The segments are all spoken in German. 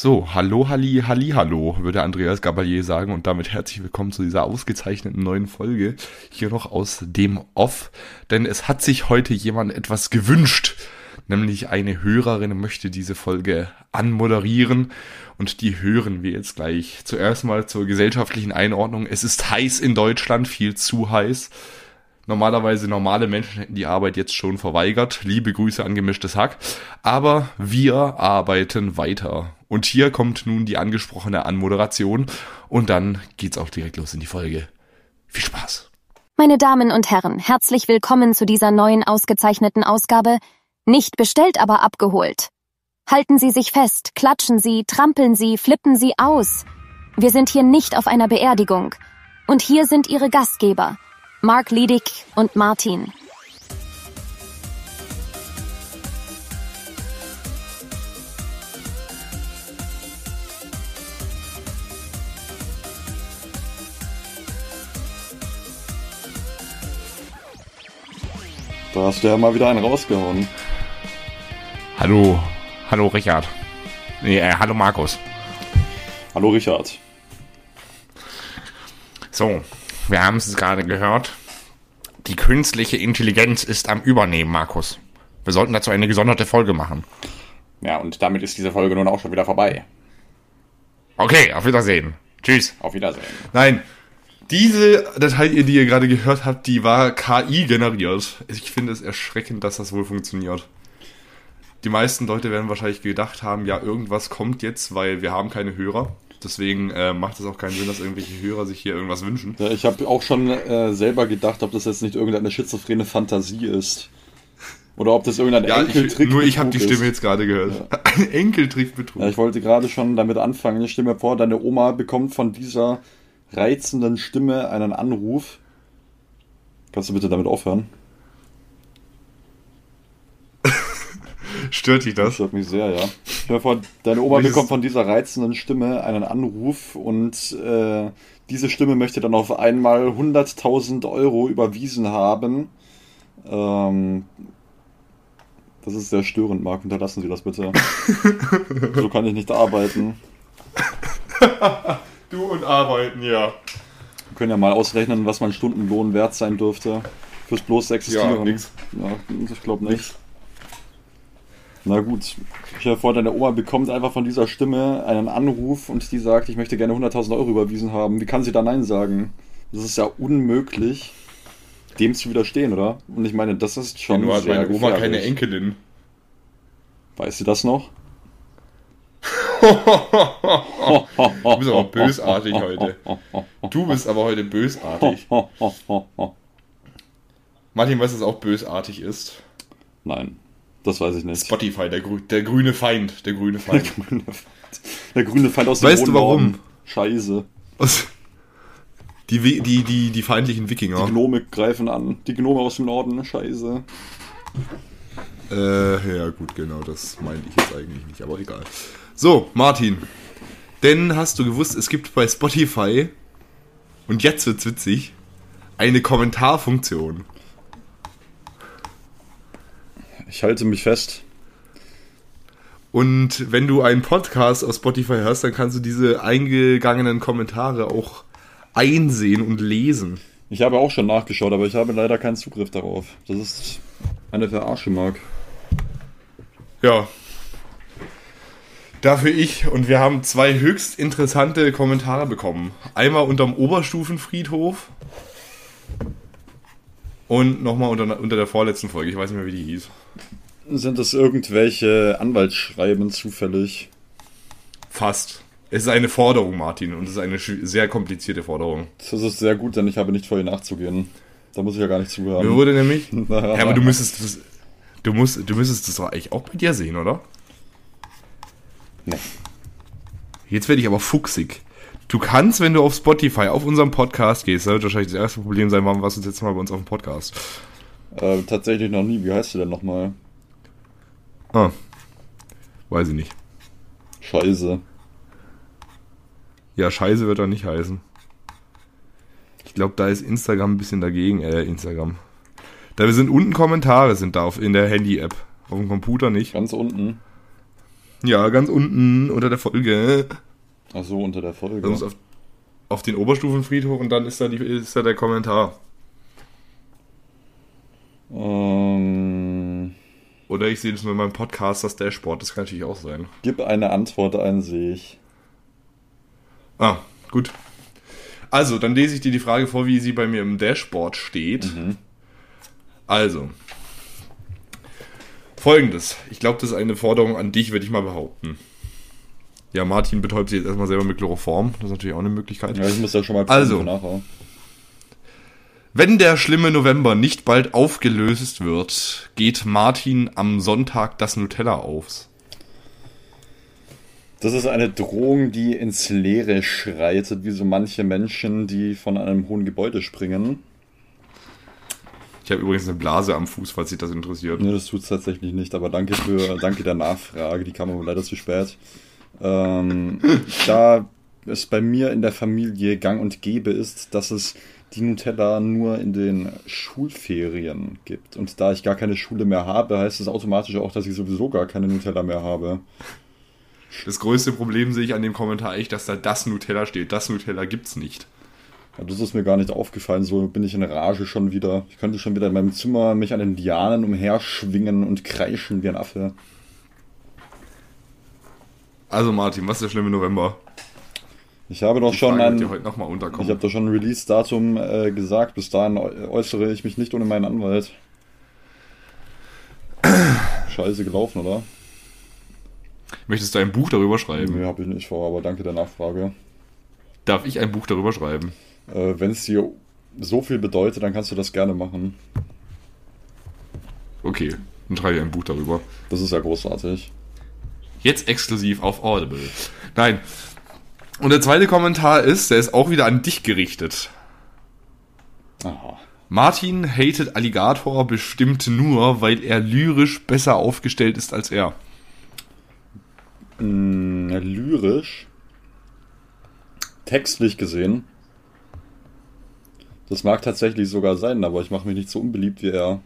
So, hallo, halli, halli, hallo, würde Andreas Gabalier sagen und damit herzlich willkommen zu dieser ausgezeichneten neuen Folge hier noch aus dem Off, denn es hat sich heute jemand etwas gewünscht, nämlich eine Hörerin möchte diese Folge anmoderieren und die hören wir jetzt gleich. Zuerst mal zur gesellschaftlichen Einordnung. Es ist heiß in Deutschland, viel zu heiß. Normalerweise normale Menschen hätten die Arbeit jetzt schon verweigert. Liebe Grüße an gemischtes Hack. Aber wir arbeiten weiter. Und hier kommt nun die angesprochene Anmoderation. Und dann geht's auch direkt los in die Folge. Viel Spaß. Meine Damen und Herren, herzlich willkommen zu dieser neuen ausgezeichneten Ausgabe. Nicht bestellt, aber abgeholt. Halten Sie sich fest, klatschen Sie, trampeln Sie, flippen Sie aus. Wir sind hier nicht auf einer Beerdigung. Und hier sind Ihre Gastgeber. Mark Liedig und Martin. Da hast du ja mal wieder einen rausgehauen. Hallo, hallo Richard. Nee, äh, hallo Markus. Hallo Richard. So, wir haben es gerade gehört. Die künstliche Intelligenz ist am Übernehmen, Markus. Wir sollten dazu eine gesonderte Folge machen. Ja, und damit ist diese Folge nun auch schon wieder vorbei. Okay, auf Wiedersehen. Tschüss. Auf Wiedersehen. Nein, diese Datei, die ihr gerade gehört habt, die war KI generiert. Ich finde es erschreckend, dass das wohl funktioniert. Die meisten Leute werden wahrscheinlich gedacht haben, ja, irgendwas kommt jetzt, weil wir haben keine Hörer. Deswegen äh, macht es auch keinen Sinn, dass irgendwelche Hörer sich hier irgendwas wünschen. Ja, ich habe auch schon äh, selber gedacht, ob das jetzt nicht irgendeine schizophrene Fantasie ist. Oder ob das irgendein Ja, Enkeltrick ich, nur ich habe die Stimme ist. jetzt gerade gehört. Ein Enkeltrick betrug. Ja, ich wollte gerade schon damit anfangen. Ich stell mir vor, deine Oma bekommt von dieser reizenden Stimme einen Anruf. Kannst du bitte damit aufhören? Stört dich Das das? stört mich sehr, ja. Stell dir vor, deine Oma Welches- bekommt von dieser reizenden Stimme einen Anruf und äh, diese Stimme möchte dann auf einmal 100.000 Euro überwiesen haben. Ähm, das ist sehr störend, Marc. Unterlassen Sie das bitte. so kann ich nicht arbeiten. Du und Arbeiten, ja. Wir können ja mal ausrechnen, was mein Stundenlohn wert sein dürfte. Fürs bloße Existieren. Ja, nix. Ja, ich glaube nicht. Na gut. Ich dir vor, deine Oma bekommt einfach von dieser Stimme einen Anruf und die sagt, ich möchte gerne 100.000 Euro überwiesen haben. Wie kann sie da Nein sagen? Das ist ja unmöglich, dem zu widerstehen, oder? Und ich meine, das ist schon Nur hat meine Oma gefährlich. keine Enkelin. Weiß sie das noch? Du bist aber bösartig heute. Du bist aber heute bösartig. Martin weiß, dass es auch bösartig ist. Nein, das weiß ich nicht. Spotify, der, grü der grüne Feind. Der grüne Feind. Der grüne Feind aus dem Weißt du warum? Norden. Scheiße. Was? Die, die, die, die feindlichen Wikinger. Die Gnome greifen an. Die Gnome aus dem Norden. Scheiße. Äh, ja, gut, genau, das meinte ich jetzt eigentlich nicht, aber egal. So, Martin. Denn hast du gewusst, es gibt bei Spotify, und jetzt wird's witzig, eine Kommentarfunktion. Ich halte mich fest. Und wenn du einen Podcast auf Spotify hörst, dann kannst du diese eingegangenen Kommentare auch einsehen und lesen. Ich habe auch schon nachgeschaut, aber ich habe leider keinen Zugriff darauf. Das ist eine Verarsche, Marc. Ja. Dafür ich und wir haben zwei höchst interessante Kommentare bekommen. Einmal unterm Oberstufenfriedhof und nochmal unter, unter der vorletzten Folge. Ich weiß nicht mehr, wie die hieß. Sind das irgendwelche Anwaltsschreiben zufällig? Fast. Es ist eine Forderung, Martin, und es ist eine sehr komplizierte Forderung. Das ist sehr gut, denn ich habe nicht vor, ihr nachzugehen. Da muss ich ja gar nicht Mir zuhören. wurde nämlich. ja, aber du müsstest das. Du musst, du müsstest das doch eigentlich auch bei dir sehen, oder? Nee. Jetzt werde ich aber fuchsig. Du kannst, wenn du auf Spotify auf unserem Podcast gehst, das wird wahrscheinlich das erste Problem sein, warum warst du jetzt mal bei uns auf dem Podcast? Äh, tatsächlich noch nie. Wie heißt du denn nochmal? Ah. Weiß ich nicht. Scheiße. Ja, Scheiße wird er nicht heißen. Ich glaube, da ist Instagram ein bisschen dagegen, äh, Instagram. Da sind unten Kommentare, sind da auf, in der Handy-App. Auf dem Computer nicht. Ganz unten. Ja, ganz unten unter der Folge. Ach so, unter der Folge. Also auf, auf den Oberstufenfriedhof und dann ist da, die, ist da der Kommentar. Ähm, Oder ich sehe das nur in meinem Podcast, das Dashboard. Das kann natürlich auch sein. gib eine Antwort ein, sehe ich. Ah, gut. Also, dann lese ich dir die Frage vor, wie sie bei mir im Dashboard steht. Also. Folgendes. Ich glaube, das ist eine Forderung an dich, würde ich mal behaupten. Ja, Martin betäubt sich jetzt erstmal selber mit Chloroform. Das ist natürlich auch eine Möglichkeit. Ja, ich muss da schon mal Also. nachher. Wenn der schlimme November nicht bald aufgelöst wird, geht Martin am Sonntag das Nutella aufs. Das ist eine Drohung, die ins Leere schreitet, wie so manche Menschen, die von einem hohen Gebäude springen. Ich habe übrigens eine Blase am Fuß, falls sich das interessiert. Ne, das tut es tatsächlich nicht, aber danke für danke der Nachfrage, die kam aber leider zu spät. Ähm, da es bei mir in der Familie gang und gäbe ist, dass es die Nutella nur in den Schulferien gibt. Und da ich gar keine Schule mehr habe, heißt es automatisch auch, dass ich sowieso gar keine Nutella mehr habe. Das größte Problem sehe ich an dem Kommentar echt, dass da das Nutella steht. Das Nutella gibt's nicht. Ja, das ist mir gar nicht aufgefallen, so bin ich in Rage schon wieder. Ich könnte schon wieder in meinem Zimmer mich an den Lianen umherschwingen und kreischen wie ein Affe. Also Martin, was ist der schlimme November? Ich habe doch schon ein. Ich habe doch schon ein Release-Datum äh, gesagt. Bis dahin äu- äußere ich mich nicht ohne meinen Anwalt. Scheiße gelaufen, oder? Möchtest du ein Buch darüber schreiben? Nee, habe ich nicht vor, aber danke der Nachfrage. Darf ich ein Buch darüber schreiben? Äh, Wenn es dir so viel bedeutet, dann kannst du das gerne machen. Okay, dann schreibe ich ein Buch darüber. Das ist ja großartig. Jetzt exklusiv auf Audible. Nein. Und der zweite Kommentar ist, der ist auch wieder an dich gerichtet. Aha. Martin hatet Alligator bestimmt nur, weil er lyrisch besser aufgestellt ist als er. Mm, lyrisch. Textlich gesehen. Das mag tatsächlich sogar sein, aber ich mache mich nicht so unbeliebt wie er.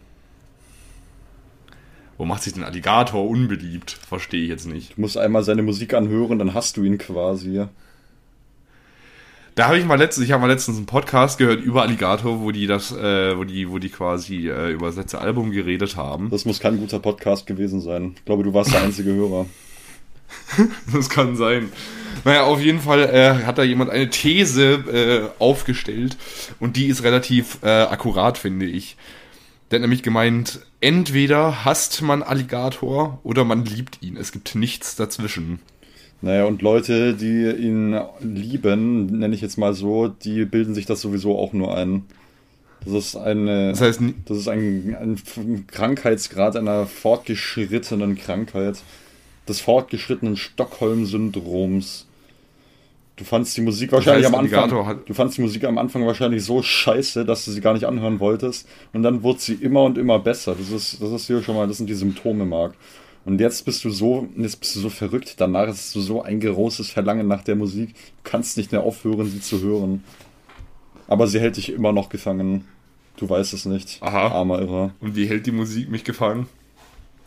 Wo macht sich denn Alligator unbeliebt? Verstehe ich jetzt nicht. Du musst einmal seine Musik anhören, dann hast du ihn quasi. Da habe ich mal letztens, ich habe mal letztens einen Podcast gehört über Alligator, wo die das, äh, wo die, wo die quasi äh, über das letzte Album geredet haben. Das muss kein guter Podcast gewesen sein. Ich glaube, du warst der einzige Hörer. Das kann sein. Naja, auf jeden Fall äh, hat da jemand eine These äh, aufgestellt und die ist relativ äh, akkurat, finde ich. Der hat nämlich gemeint, entweder hasst man Alligator oder man liebt ihn. Es gibt nichts dazwischen. Naja, und Leute, die ihn lieben, nenne ich jetzt mal so, die bilden sich das sowieso auch nur ein. Das ist eine. Das heißt, Das ist ein, ein Krankheitsgrad einer fortgeschrittenen Krankheit. Des fortgeschrittenen Stockholm-Syndroms. Du fandst die Musik wahrscheinlich heißt, am Anfang. Du fandst die Musik am Anfang wahrscheinlich so scheiße, dass du sie gar nicht anhören wolltest. Und dann wurde sie immer und immer besser. Das ist, das ist hier schon mal, das sind die Symptome, Marc. Und jetzt bist du so, jetzt bist du so verrückt. Danach ist du so ein großes Verlangen nach der Musik. Du kannst nicht mehr aufhören, sie zu hören. Aber sie hält dich immer noch gefangen. Du weißt es nicht. Aha. Armer Irrer. und wie hält die Musik mich gefangen?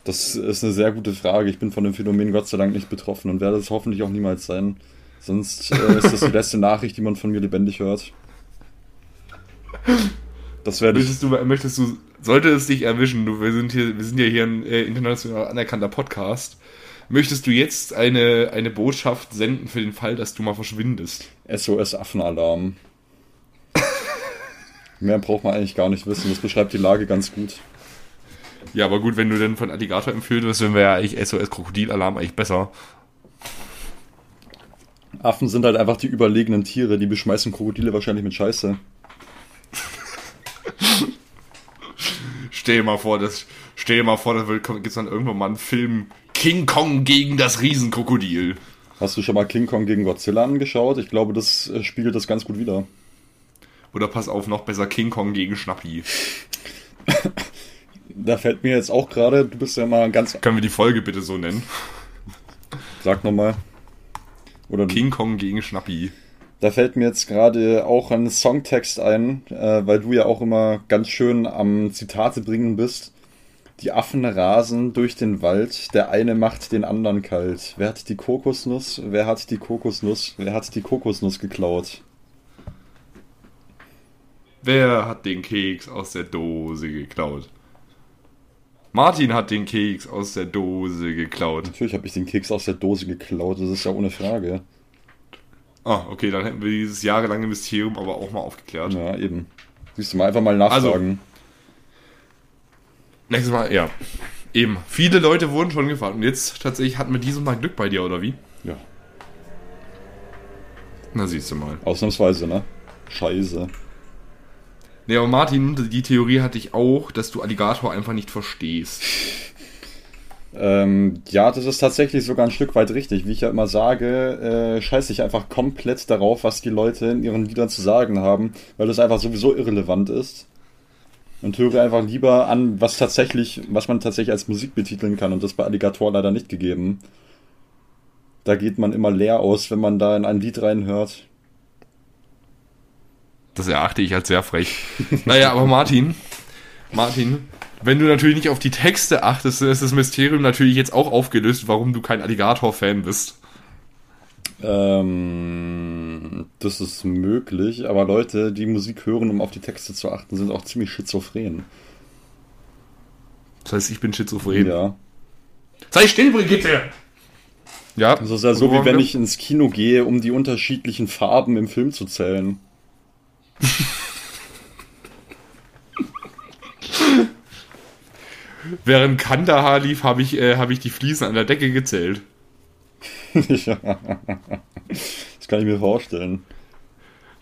Das ist eine sehr gute Frage. Ich bin von dem Phänomen Gott sei Dank nicht betroffen und werde es hoffentlich auch niemals sein. Sonst äh, ist das die letzte Nachricht, die man von mir lebendig hört. Das werde ich. Du, möchtest du, sollte es dich erwischen, du, wir sind hier, wir sind ja hier ein äh, international anerkannter Podcast. Möchtest du jetzt eine, eine Botschaft senden für den Fall, dass du mal verschwindest? SOS Affenalarm. Mehr braucht man eigentlich gar nicht wissen. Das beschreibt die Lage ganz gut. Ja, aber gut, wenn du denn von Alligator empfehlen wirst, dann wäre ja eigentlich SOS Krokodilalarm eigentlich besser. Affen sind halt einfach die überlegenen Tiere, die beschmeißen Krokodile wahrscheinlich mit Scheiße. Stell dir mal vor, das, stell dir mal vor, da gibt es dann irgendwann mal einen Film King Kong gegen das Riesenkrokodil. Hast du schon mal King Kong gegen Godzilla angeschaut? Ich glaube, das äh, spiegelt das ganz gut wider. Oder pass auf, noch besser King Kong gegen Schnappi. Da fällt mir jetzt auch gerade, du bist ja mal ganz. Können wir die Folge bitte so nennen? Sag nochmal. Oder King Kong gegen Schnappi. Da fällt mir jetzt gerade auch ein Songtext ein, äh, weil du ja auch immer ganz schön am Zitate bringen bist. Die Affen rasen durch den Wald, der eine macht den anderen kalt. Wer hat die Kokosnuss? Wer hat die Kokosnuss? Wer hat die Kokosnuss geklaut? Wer hat den Keks aus der Dose geklaut? Martin hat den Keks aus der Dose geklaut. Natürlich habe ich den Keks aus der Dose geklaut, das ist ja ohne Frage. Ah, okay, dann hätten wir dieses jahrelange Mysterium aber auch mal aufgeklärt. Ja, eben. Siehst du mal einfach mal nachfragen. Nächstes Mal, ja. Eben. Viele Leute wurden schon gefragt. Und jetzt tatsächlich hatten wir dieses Mal Glück bei dir, oder wie? ja, Na, siehst du mal. ausnahmsweise, ne? Scheiße. Nee, aber Martin, die Theorie hatte ich auch, dass du Alligator einfach nicht verstehst. Ähm, ja, das ist tatsächlich sogar ein Stück weit richtig. Wie ich ja immer sage, äh, scheiße ich einfach komplett darauf, was die Leute in ihren Liedern zu sagen haben, weil das einfach sowieso irrelevant ist. Und höre einfach lieber an, was tatsächlich, was man tatsächlich als Musik betiteln kann. Und das bei Alligator leider nicht gegeben. Da geht man immer leer aus, wenn man da in ein Lied reinhört. Das erachte ich als sehr frech. naja, aber Martin, Martin, wenn du natürlich nicht auf die Texte achtest, dann ist das Mysterium natürlich jetzt auch aufgelöst, warum du kein Alligator-Fan bist. Ähm, das ist möglich, aber Leute, die Musik hören, um auf die Texte zu achten, sind auch ziemlich schizophren. Das heißt, ich bin schizophren. Ja. Sei still, Brigitte! Ja, Das ist ja so, wie wenn ich ins Kino gehe, um die unterschiedlichen Farben im Film zu zählen. Während Kandahar lief, habe ich, äh, hab ich die Fliesen an der Decke gezählt. ja. Das kann ich mir vorstellen.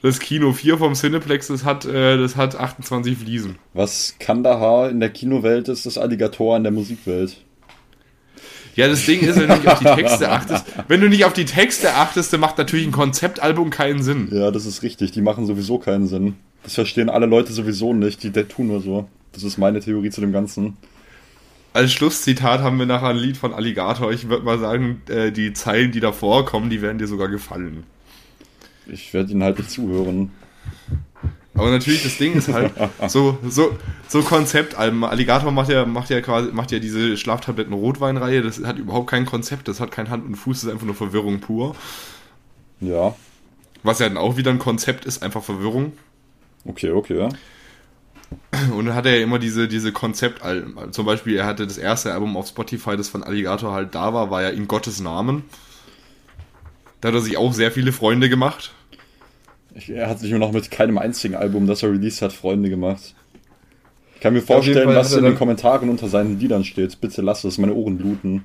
Das Kino 4 vom Cineplex, das hat, äh, das hat 28 Fliesen. Was Kandahar in der Kinowelt ist, ist Alligator in der Musikwelt. Ja, das Ding ist, wenn du nicht auf die Texte achtest, wenn du nicht auf die Texte achtest, dann macht natürlich ein Konzeptalbum keinen Sinn. Ja, das ist richtig. Die machen sowieso keinen Sinn. Das verstehen alle Leute sowieso nicht. Die, die tun nur so. Das ist meine Theorie zu dem Ganzen. Als Schlusszitat haben wir nachher ein Lied von Alligator. Ich würde mal sagen, äh, die Zeilen, die davor kommen, die werden dir sogar gefallen. Ich werde ihnen halt nicht zuhören. Aber natürlich, das Ding ist halt, so, so, so Konzeptalben. Alligator macht ja, macht ja quasi, macht ja diese Schlaftabletten-Rotweinreihe. Das hat überhaupt kein Konzept, das hat kein Hand und Fuß, das ist einfach nur Verwirrung pur. Ja. Was ja dann auch wieder ein Konzept ist, einfach Verwirrung. Okay, okay. Und dann hat er ja immer diese, diese Konzeptalben. Zum Beispiel, er hatte das erste Album auf Spotify, das von Alligator halt da war, war ja in Gottes Namen. Da hat er sich auch sehr viele Freunde gemacht. Ich, er hat sich nur noch mit keinem einzigen Album, das er released hat, Freunde gemacht. Ich kann mir vorstellen, was in den Kommentaren unter seinen Liedern steht. Bitte lass es, meine Ohren bluten.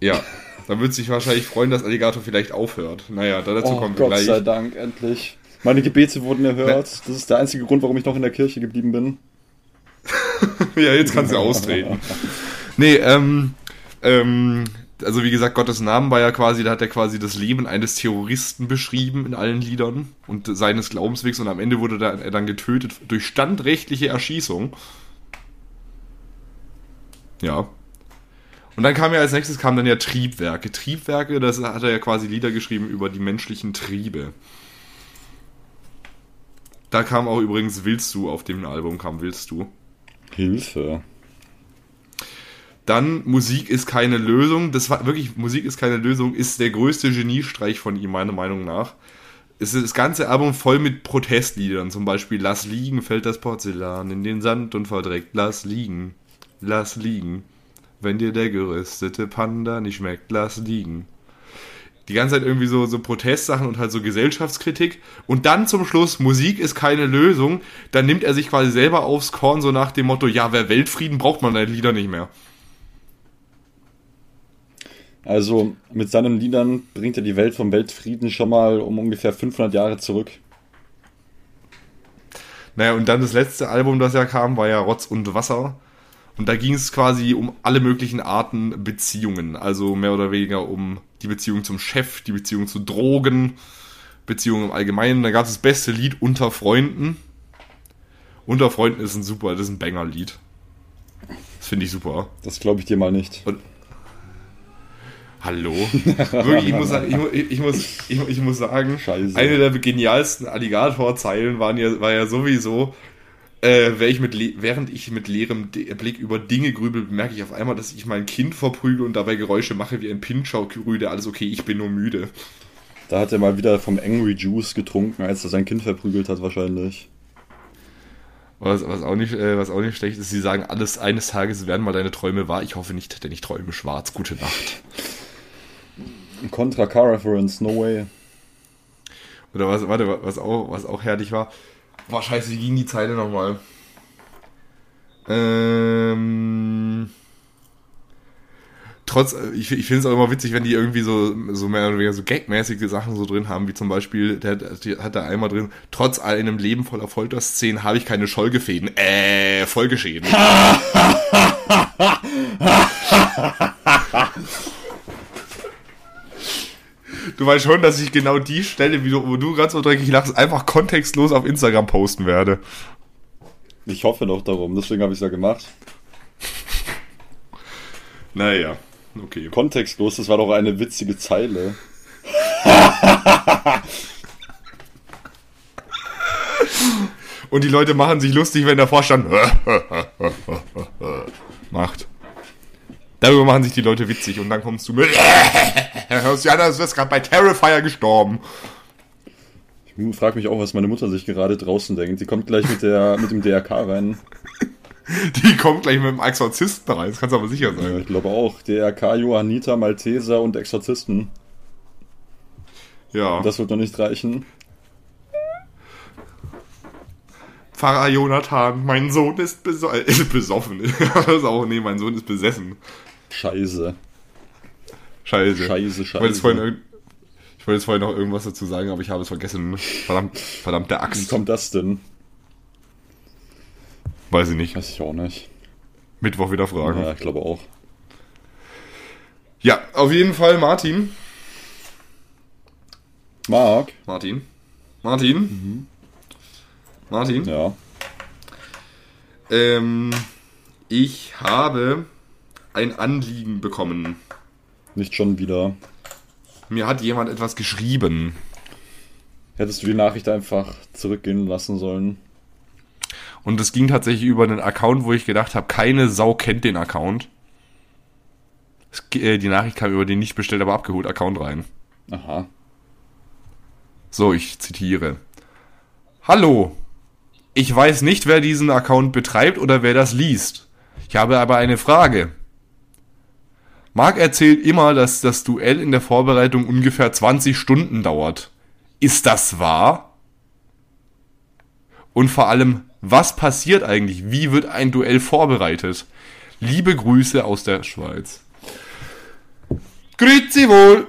Ja. Da wird sich wahrscheinlich freuen, dass Alligator vielleicht aufhört. Naja, da dazu Oh kommen wir Gott gleich. sei Dank, endlich. Meine Gebete wurden erhört. Das ist der einzige Grund, warum ich noch in der Kirche geblieben bin. Ja, jetzt kannst du austreten. Nee, ähm, ähm, also wie gesagt, Gottes Namen war ja quasi, da hat er quasi das Leben eines Terroristen beschrieben in allen Liedern und seines Glaubenswegs und am Ende wurde da, er dann getötet durch standrechtliche Erschießung. Ja. Und dann kam ja als nächstes kam dann ja Triebwerke. Triebwerke, das hat er ja quasi Lieder geschrieben über die menschlichen Triebe. Da kam auch übrigens Willst du auf dem Album kam Willst du. Hilfe. Dann Musik ist keine Lösung. Das war wirklich, Musik ist keine Lösung, ist der größte Geniestreich von ihm, meiner Meinung nach. Es ist das ganze Album voll mit Protestliedern. Zum Beispiel Lass liegen, fällt das Porzellan in den Sand und verdreckt. Lass liegen, lass liegen. Wenn dir der geröstete Panda nicht schmeckt, lass liegen. Die ganze Zeit irgendwie so, so Protestsachen und halt so Gesellschaftskritik. Und dann zum Schluss, Musik ist keine Lösung. Dann nimmt er sich quasi selber aufs Korn, so nach dem Motto, ja, wer Weltfrieden braucht man deine Lieder nicht mehr. Also mit seinen Liedern bringt er die Welt vom Weltfrieden schon mal um ungefähr 500 Jahre zurück. Naja, und dann das letzte Album, das ja kam, war ja Rotz und Wasser. Und da ging es quasi um alle möglichen Arten Beziehungen. Also mehr oder weniger um die Beziehung zum Chef, die Beziehung zu Drogen, Beziehungen im Allgemeinen. Da gab es das beste Lied Unter Freunden. Unter Freunden ist ein super, das ist ein Banger-Lied. Das finde ich super. Das glaube ich dir mal nicht. Hallo? Wirklich, ich muss, sagen- ich, ich, muss, ich, ich muss sagen, Scheiße. eine der genialsten Alligator-Zeilen waren ja, war ja sowieso, Äh, ich mit während ich mit leerem Blick über Dinge grübel, bemerke ich auf einmal, dass ich mein Kind verprügel und dabei Geräusche mache wie ein Pinschaugrüde. Alles okay, ich bin nur müde. Da hat er mal wieder vom Angry Juice getrunken, als er sein Kind verprügelt hat, wahrscheinlich. Was, was, auch nicht, äh, was auch nicht schlecht ist, sie sagen, alles eines Tages werden mal deine Träume wahr. Ich hoffe nicht, denn ich träume schwarz. Gute Nacht. Contra Car Reference, no way. Oder was, warte, was auch, was auch herrlich war, Boah, scheiße, wie ging die Zeile nochmal? Ähm. Trotz, ich, ich finde es auch immer witzig, wenn die irgendwie so, so mehr oder weniger so gagmäßige Sachen so drin haben, wie zum Beispiel, der, der hat da einmal drin, trotz einem Leben voller Folterszenen habe ich keine Schollgefäden. Äh, Folgeschäden. Du weißt schon, dass ich genau die Stelle, wo du ganz so dreckig lachst, einfach kontextlos auf Instagram posten werde. Ich hoffe doch darum, deswegen habe ich es ja gemacht. Naja, okay. Kontextlos, das war doch eine witzige Zeile. Und die Leute machen sich lustig, wenn der Vorstand macht. Darüber machen sich die Leute witzig und dann kommst du mit. Hörst du an, als wärst gerade bei Terrifier gestorben. Ich frage mich auch, was meine Mutter sich gerade draußen denkt. Die kommt gleich mit, der, mit dem DRK rein. Die kommt gleich mit dem Exorzisten rein, das kannst du aber sicher sein. Ja, ich glaube auch. DRK, Johanniter, Malteser und Exorzisten. Ja. Das wird noch nicht reichen. Pfarrer Jonathan, mein Sohn ist, beso ist besoffen. das ist auch, nee, mein Sohn ist besessen. Scheiße. Scheiße. Scheiße, scheiße. Ich wollte, jetzt vorhin, ich wollte jetzt vorhin noch irgendwas dazu sagen, aber ich habe es vergessen. Verdammt, verdammt, der Axt. Wie kommt das denn? Weiß ich nicht. Weiß ich auch nicht. Mittwoch wieder fragen. Ja, ich glaube auch. Ja, auf jeden Fall Martin. Marc. Martin. Martin. Mhm. Martin. Ja. Ähm, ich habe ein Anliegen bekommen. Nicht schon wieder. Mir hat jemand etwas geschrieben. Hättest du die Nachricht einfach zurückgehen lassen sollen? Und es ging tatsächlich über einen Account, wo ich gedacht habe, keine Sau kennt den Account. Es, äh, die Nachricht kam über den nicht bestellt, aber abgeholt Account rein. Aha. So, ich zitiere. Hallo. Ich weiß nicht, wer diesen Account betreibt oder wer das liest. Ich habe aber eine Frage. Marc erzählt immer, dass das Duell in der Vorbereitung ungefähr 20 Stunden dauert. Ist das wahr? Und vor allem, was passiert eigentlich? Wie wird ein Duell vorbereitet? Liebe Grüße aus der Schweiz. Grüezi wohl!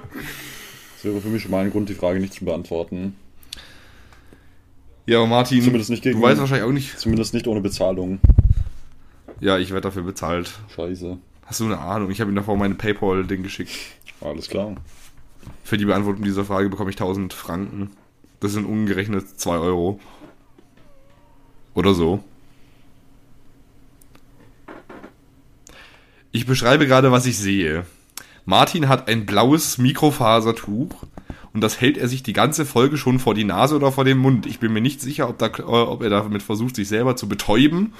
Das wäre für mich schon mal ein Grund, die Frage nicht zu beantworten. Ja, Martin, zumindest nicht gegen, du weißt wahrscheinlich auch nicht. Zumindest nicht ohne Bezahlung. Ja, ich werde dafür bezahlt. Scheiße. Hast du eine Ahnung? Ich habe ihm davor meine Paypal-Ding geschickt. Alles klar. Für die Beantwortung dieser Frage bekomme ich 1000 Franken. Das sind umgerechnet 2 Euro. Oder so. Ich beschreibe gerade, was ich sehe. Martin hat ein blaues Mikrofasertuch und das hält er sich die ganze Folge schon vor die Nase oder vor den Mund. Ich bin mir nicht sicher, ob, da, ob er damit versucht, sich selber zu betäuben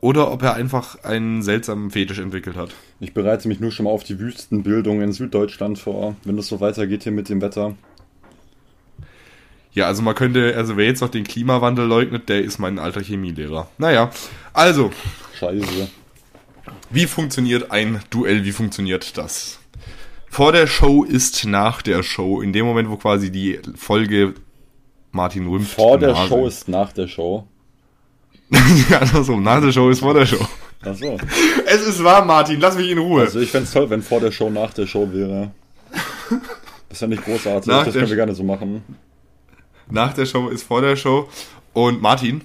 oder ob er einfach einen seltsamen Fetisch entwickelt hat. Ich bereite mich nur schon mal auf die Wüstenbildung in Süddeutschland vor, wenn das so weitergeht hier mit dem Wetter. Ja, also man könnte, also wer jetzt noch den Klimawandel leugnet, der ist mein alter Chemielehrer. Naja, also. Scheiße. Wie funktioniert ein Duell? Wie funktioniert das? Vor der Show ist nach der Show. In dem Moment, wo quasi die Folge Martin rümpft. Vor der Show ist nach der Show. andersrum. Nach der Show ist vor der Show. Ach so. Es ist wahr, Martin. Lass mich in Ruhe. Also ich fände es toll, wenn vor der Show nach der Show wäre. Das ist ja nicht großartig. Nach das können wir gerne so machen. Nach der Show ist vor der Show. Und Martin.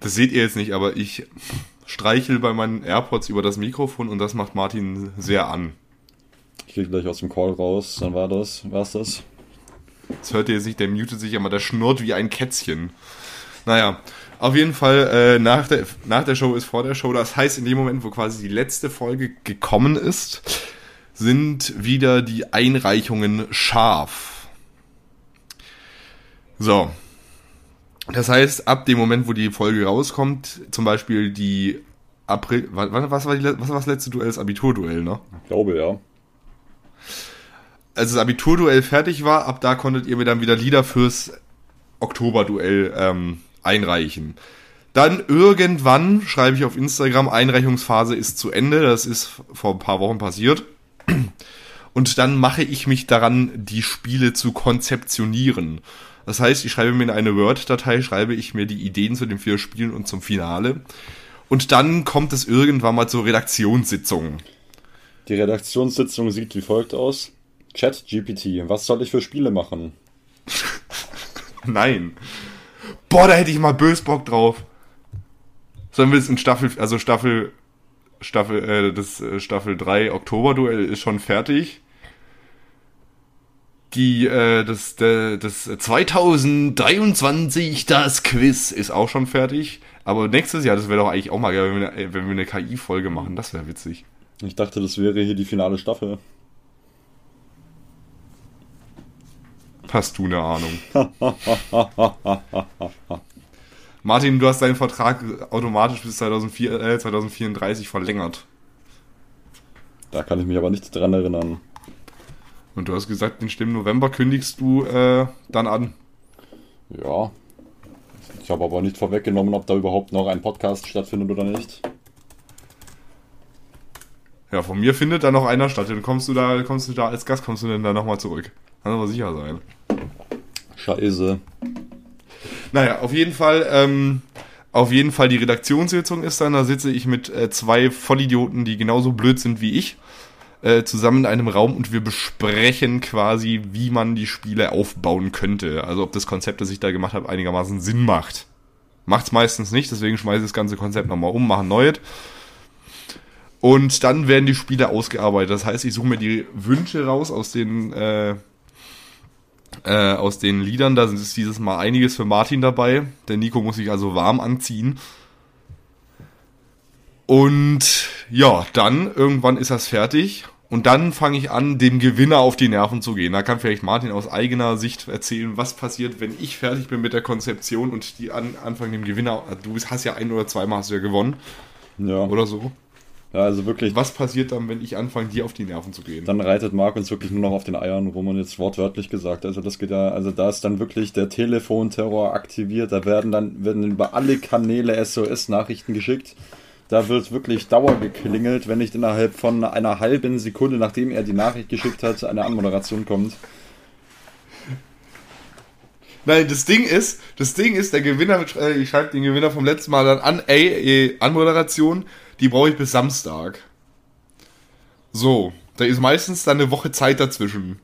Das seht ihr jetzt nicht, aber ich streichel bei meinen AirPods über das Mikrofon und das macht Martin sehr an. Ich gehe gleich aus dem Call raus, dann war das, war's das. Das hört ihr jetzt nicht, der mutet sich aber, der schnurrt wie ein Kätzchen. Naja, auf jeden Fall, äh, nach, der, nach der Show ist vor der Show. Das heißt, in dem Moment, wo quasi die letzte Folge gekommen ist, sind wieder die Einreichungen scharf. So. Das heißt, ab dem Moment, wo die Folge rauskommt, zum Beispiel die April, was, was war, die, was war das letzte Duell? Das Abiturduell, ne? Ich glaube, ja. Als das Abiturduell fertig war, ab da konntet ihr mir dann wieder Lieder fürs Oktoberduell ähm, einreichen. Dann irgendwann schreibe ich auf Instagram, Einreichungsphase ist zu Ende, das ist vor ein paar Wochen passiert. Und dann mache ich mich daran, die Spiele zu konzeptionieren. Das heißt, ich schreibe mir in eine Word-Datei, schreibe ich mir die Ideen zu den vier Spielen und zum Finale. Und dann kommt es irgendwann mal zur Redaktionssitzung. Die Redaktionssitzung sieht wie folgt aus. Chat GPT, was soll ich für Spiele machen? Nein. Boah, da hätte ich mal bös Bock drauf. Sollen wir es in Staffel, also Staffel, Staffel, äh, das äh, Staffel 3 Oktober-Duell ist schon fertig. Die, äh, das, der, das 2023, das Quiz ist auch schon fertig. Aber nächstes Jahr, das wäre doch eigentlich auch mal geil, wenn wir eine, wenn wir eine KI-Folge machen. Das wäre witzig. Ich dachte, das wäre hier die finale Staffel. Hast du eine Ahnung? Martin, du hast deinen Vertrag automatisch bis 2004, äh, 2034 verlängert. Da kann ich mich aber nicht dran erinnern. Und du hast gesagt, den Stimmen November kündigst du äh, dann an. Ja. Ich habe aber nicht vorweggenommen, ob da überhaupt noch ein Podcast stattfindet oder nicht. Ja, von mir findet da noch einer statt. Dann kommst du da, kommst du da als Gast, kommst du denn da nochmal zurück. Kann aber sicher sein. Scheiße. Naja, auf jeden Fall, ähm, auf jeden Fall die Redaktionssitzung ist dann, da sitze ich mit äh, zwei Vollidioten, die genauso blöd sind wie ich, äh, zusammen in einem Raum und wir besprechen quasi, wie man die Spiele aufbauen könnte. Also ob das Konzept, das ich da gemacht habe, einigermaßen Sinn macht. Macht's meistens nicht, deswegen schmeiße ich das ganze Konzept nochmal um, mache neues. Und dann werden die Spiele ausgearbeitet. Das heißt, ich suche mir die Wünsche raus aus den äh, äh, aus den Liedern. Da ist dieses Mal einiges für Martin dabei. Der Nico muss sich also warm anziehen. Und ja, dann irgendwann ist das fertig. Und dann fange ich an, dem Gewinner auf die Nerven zu gehen. Da kann vielleicht Martin aus eigener Sicht erzählen, was passiert, wenn ich fertig bin mit der Konzeption und die an, anfangen dem Gewinner. Du hast ja ein oder zweimal hast du ja gewonnen. Ja. Oder so. Ja, also wirklich. Was passiert dann, wenn ich anfange, dir auf die Nerven zu gehen? Dann reitet Marc uns wirklich nur noch auf den Eiern rum und jetzt wortwörtlich gesagt. Also das geht ja, also da ist dann wirklich der Telefonterror aktiviert. Da werden dann werden über alle Kanäle SOS-Nachrichten geschickt. Da wird wirklich Dauer geklingelt, wenn nicht innerhalb von einer halben Sekunde, nachdem er die Nachricht geschickt hat, eine Anmoderation kommt. Nein, das Ding ist, das Ding ist, der Gewinner, äh, ich schreibe den Gewinner vom letzten Mal dann an, ey, ey Anmoderation, die brauche ich bis Samstag. So, da ist meistens dann eine Woche Zeit dazwischen.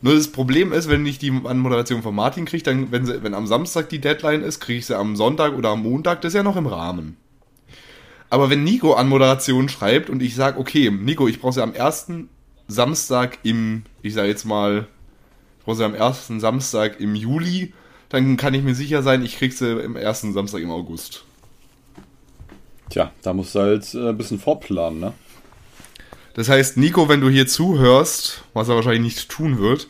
Nur das Problem ist, wenn ich die Anmoderation von Martin kriege, dann, wenn, sie, wenn am Samstag die Deadline ist, kriege ich sie am Sonntag oder am Montag, das ist ja noch im Rahmen. Aber wenn Nico Anmoderation schreibt und ich sage, okay, Nico, ich brauche sie am ersten Samstag im, ich sage jetzt mal, ich brauche sie am ersten Samstag im Juli, dann kann ich mir sicher sein, ich kriege sie im ersten Samstag im August. Tja, da musst du halt äh, ein bisschen vorplanen, ne? Das heißt, Nico, wenn du hier zuhörst, was er wahrscheinlich nicht tun wird,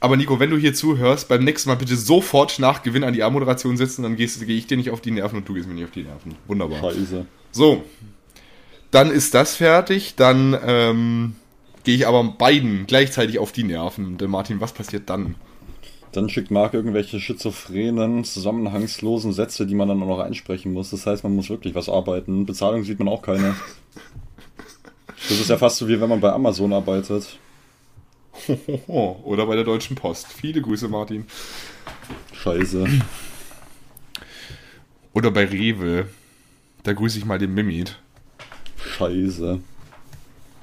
aber Nico, wenn du hier zuhörst, beim nächsten Mal bitte sofort nach Gewinn an die A-Moderation setzen, dann gehe ich dir nicht auf die Nerven und du gehst mir nicht auf die Nerven. Wunderbar. Scheiße. So, dann ist das fertig, dann ähm, gehe ich aber beiden gleichzeitig auf die Nerven. Denn Martin, was passiert dann? Dann schickt Marc irgendwelche schizophrenen, zusammenhangslosen Sätze, die man dann auch noch einsprechen muss. Das heißt, man muss wirklich was arbeiten. Bezahlung sieht man auch keine. Das ist ja fast so wie wenn man bei Amazon arbeitet. Oder bei der Deutschen Post. Viele Grüße, Martin. Scheiße. Oder bei Rewe. Da grüße ich mal den Mimit. Scheiße.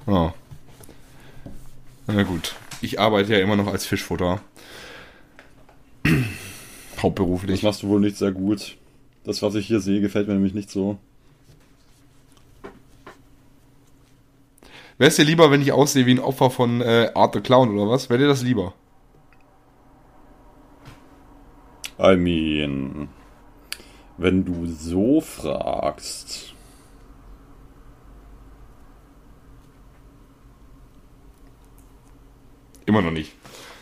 Oh. Na gut. Ich arbeite ja immer noch als Fischfutter. Hauptberuflich. Das machst du wohl nicht sehr gut. Das, was ich hier sehe, gefällt mir nämlich nicht so. Es dir lieber, wenn ich aussehe wie ein Opfer von äh, Art the Clown oder was? Wäre dir das lieber? I mean, wenn du so fragst. Immer noch nicht.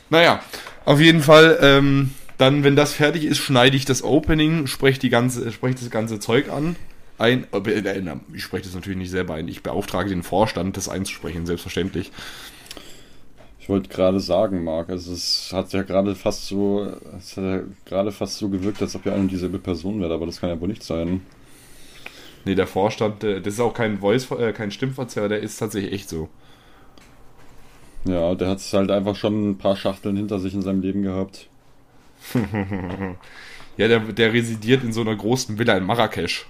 Naja, auf jeden Fall, ähm, Dann, wenn das fertig ist, schneide ich das Opening, spreche die ganze, spreche das ganze Zeug an. Ein, äh, äh, ich spreche das natürlich nicht selber ein. Ich beauftrage den Vorstand, das einzusprechen, selbstverständlich. Ich wollte gerade sagen, Marc, also es hat ja gerade fast so, es hat ja gerade fast so gewirkt, als ob ihr eine und dieselbe Person wäre, aber das kann ja wohl nicht sein. Nee, der Vorstand, das ist auch kein Voice, äh, kein Stimmverzerrer, der ist tatsächlich echt so. Ja, der hat halt einfach schon ein paar Schachteln hinter sich in seinem Leben gehabt. ja, der, der residiert in so einer großen Villa in Marrakesch.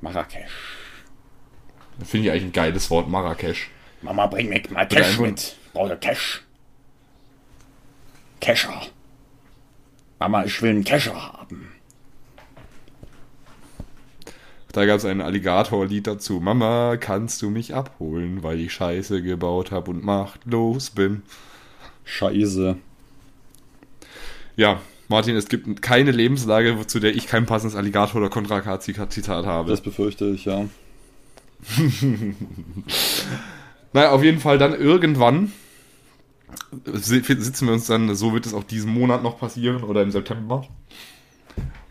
Marrakesch. Finde ich eigentlich ein geiles Wort, Marrakesch. Mama, bring mir mal Cash mit. Brauche Cash. Kescher. Mama, ich will einen Kescher haben. Da gab es ein Alligator-Lied dazu. Mama, kannst du mich abholen, weil ich Scheiße gebaut habe und machtlos bin. Scheiße. Ja, Martin, es gibt keine Lebenslage, zu der ich kein passendes Alligator- oder Kontra K-Zitat habe. Das befürchte ich, ja. naja, auf jeden Fall dann irgendwann sitzen wir uns dann, so wird es auch diesen Monat noch passieren oder im September.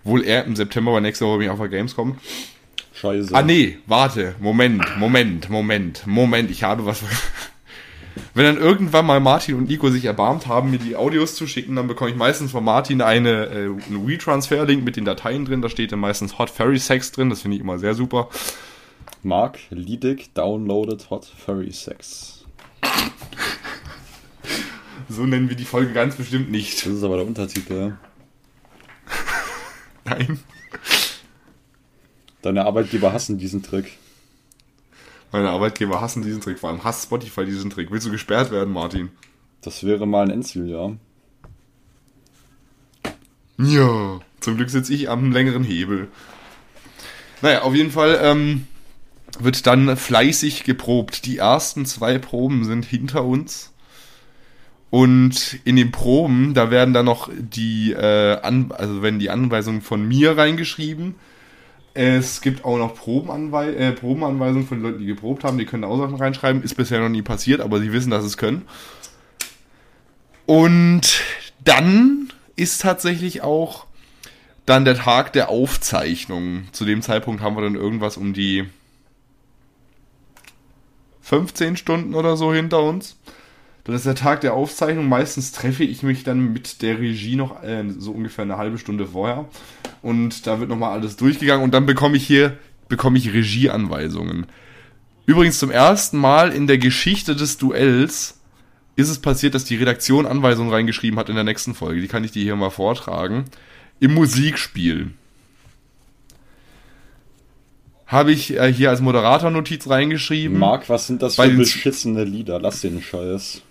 Wohl eher im September, weil nächste Woche bin ich auf der Gamescom. Scheiße. Ah, nee, warte. Moment, Moment, Moment, Moment. Ich habe was. Wenn dann irgendwann mal Martin und Nico sich erbarmt haben, mir die Audios zu schicken, dann bekomme ich meistens von Martin eine, äh, einen WeTransfer-Link mit den Dateien drin. Da steht dann meistens Hot Furry Sex drin. Das finde ich immer sehr super. Mark Liedig downloaded Hot Furry Sex. so nennen wir die Folge ganz bestimmt nicht. Das ist aber der Untertitel. Nein. Deine Arbeitgeber hassen diesen Trick. Meine Arbeitgeber hassen diesen Trick, vor allem hasst Spotify diesen Trick. Willst du gesperrt werden, Martin? Das wäre mal ein Endziel, ja. Ja, zum Glück sitze ich am längeren Hebel. Naja, auf jeden Fall ähm, wird dann fleißig geprobt. Die ersten zwei Proben sind hinter uns. Und in den Proben, da werden dann noch die, äh, also werden die Anweisungen von mir reingeschrieben es gibt auch noch Probenanwei äh, Probenanweisungen von Leuten, die geprobt haben. Die können auch Sachen reinschreiben. Ist bisher noch nie passiert, aber sie wissen, dass es können. Und dann ist tatsächlich auch dann der Tag der Aufzeichnung. Zu dem Zeitpunkt haben wir dann irgendwas um die 15 Stunden oder so hinter uns. Dann ist der Tag der Aufzeichnung. Meistens treffe ich mich dann mit der Regie noch äh, so ungefähr eine halbe Stunde vorher. Und da wird nochmal alles durchgegangen und dann bekomme ich hier, bekomme ich Regieanweisungen. Übrigens zum ersten Mal in der Geschichte des Duells ist es passiert, dass die Redaktion Anweisungen reingeschrieben hat in der nächsten Folge. Die kann ich dir hier mal vortragen. Im Musikspiel habe ich äh, hier als Moderator Notiz reingeschrieben. Marc, was sind das für beschissene Lieder? Lass den Scheiß.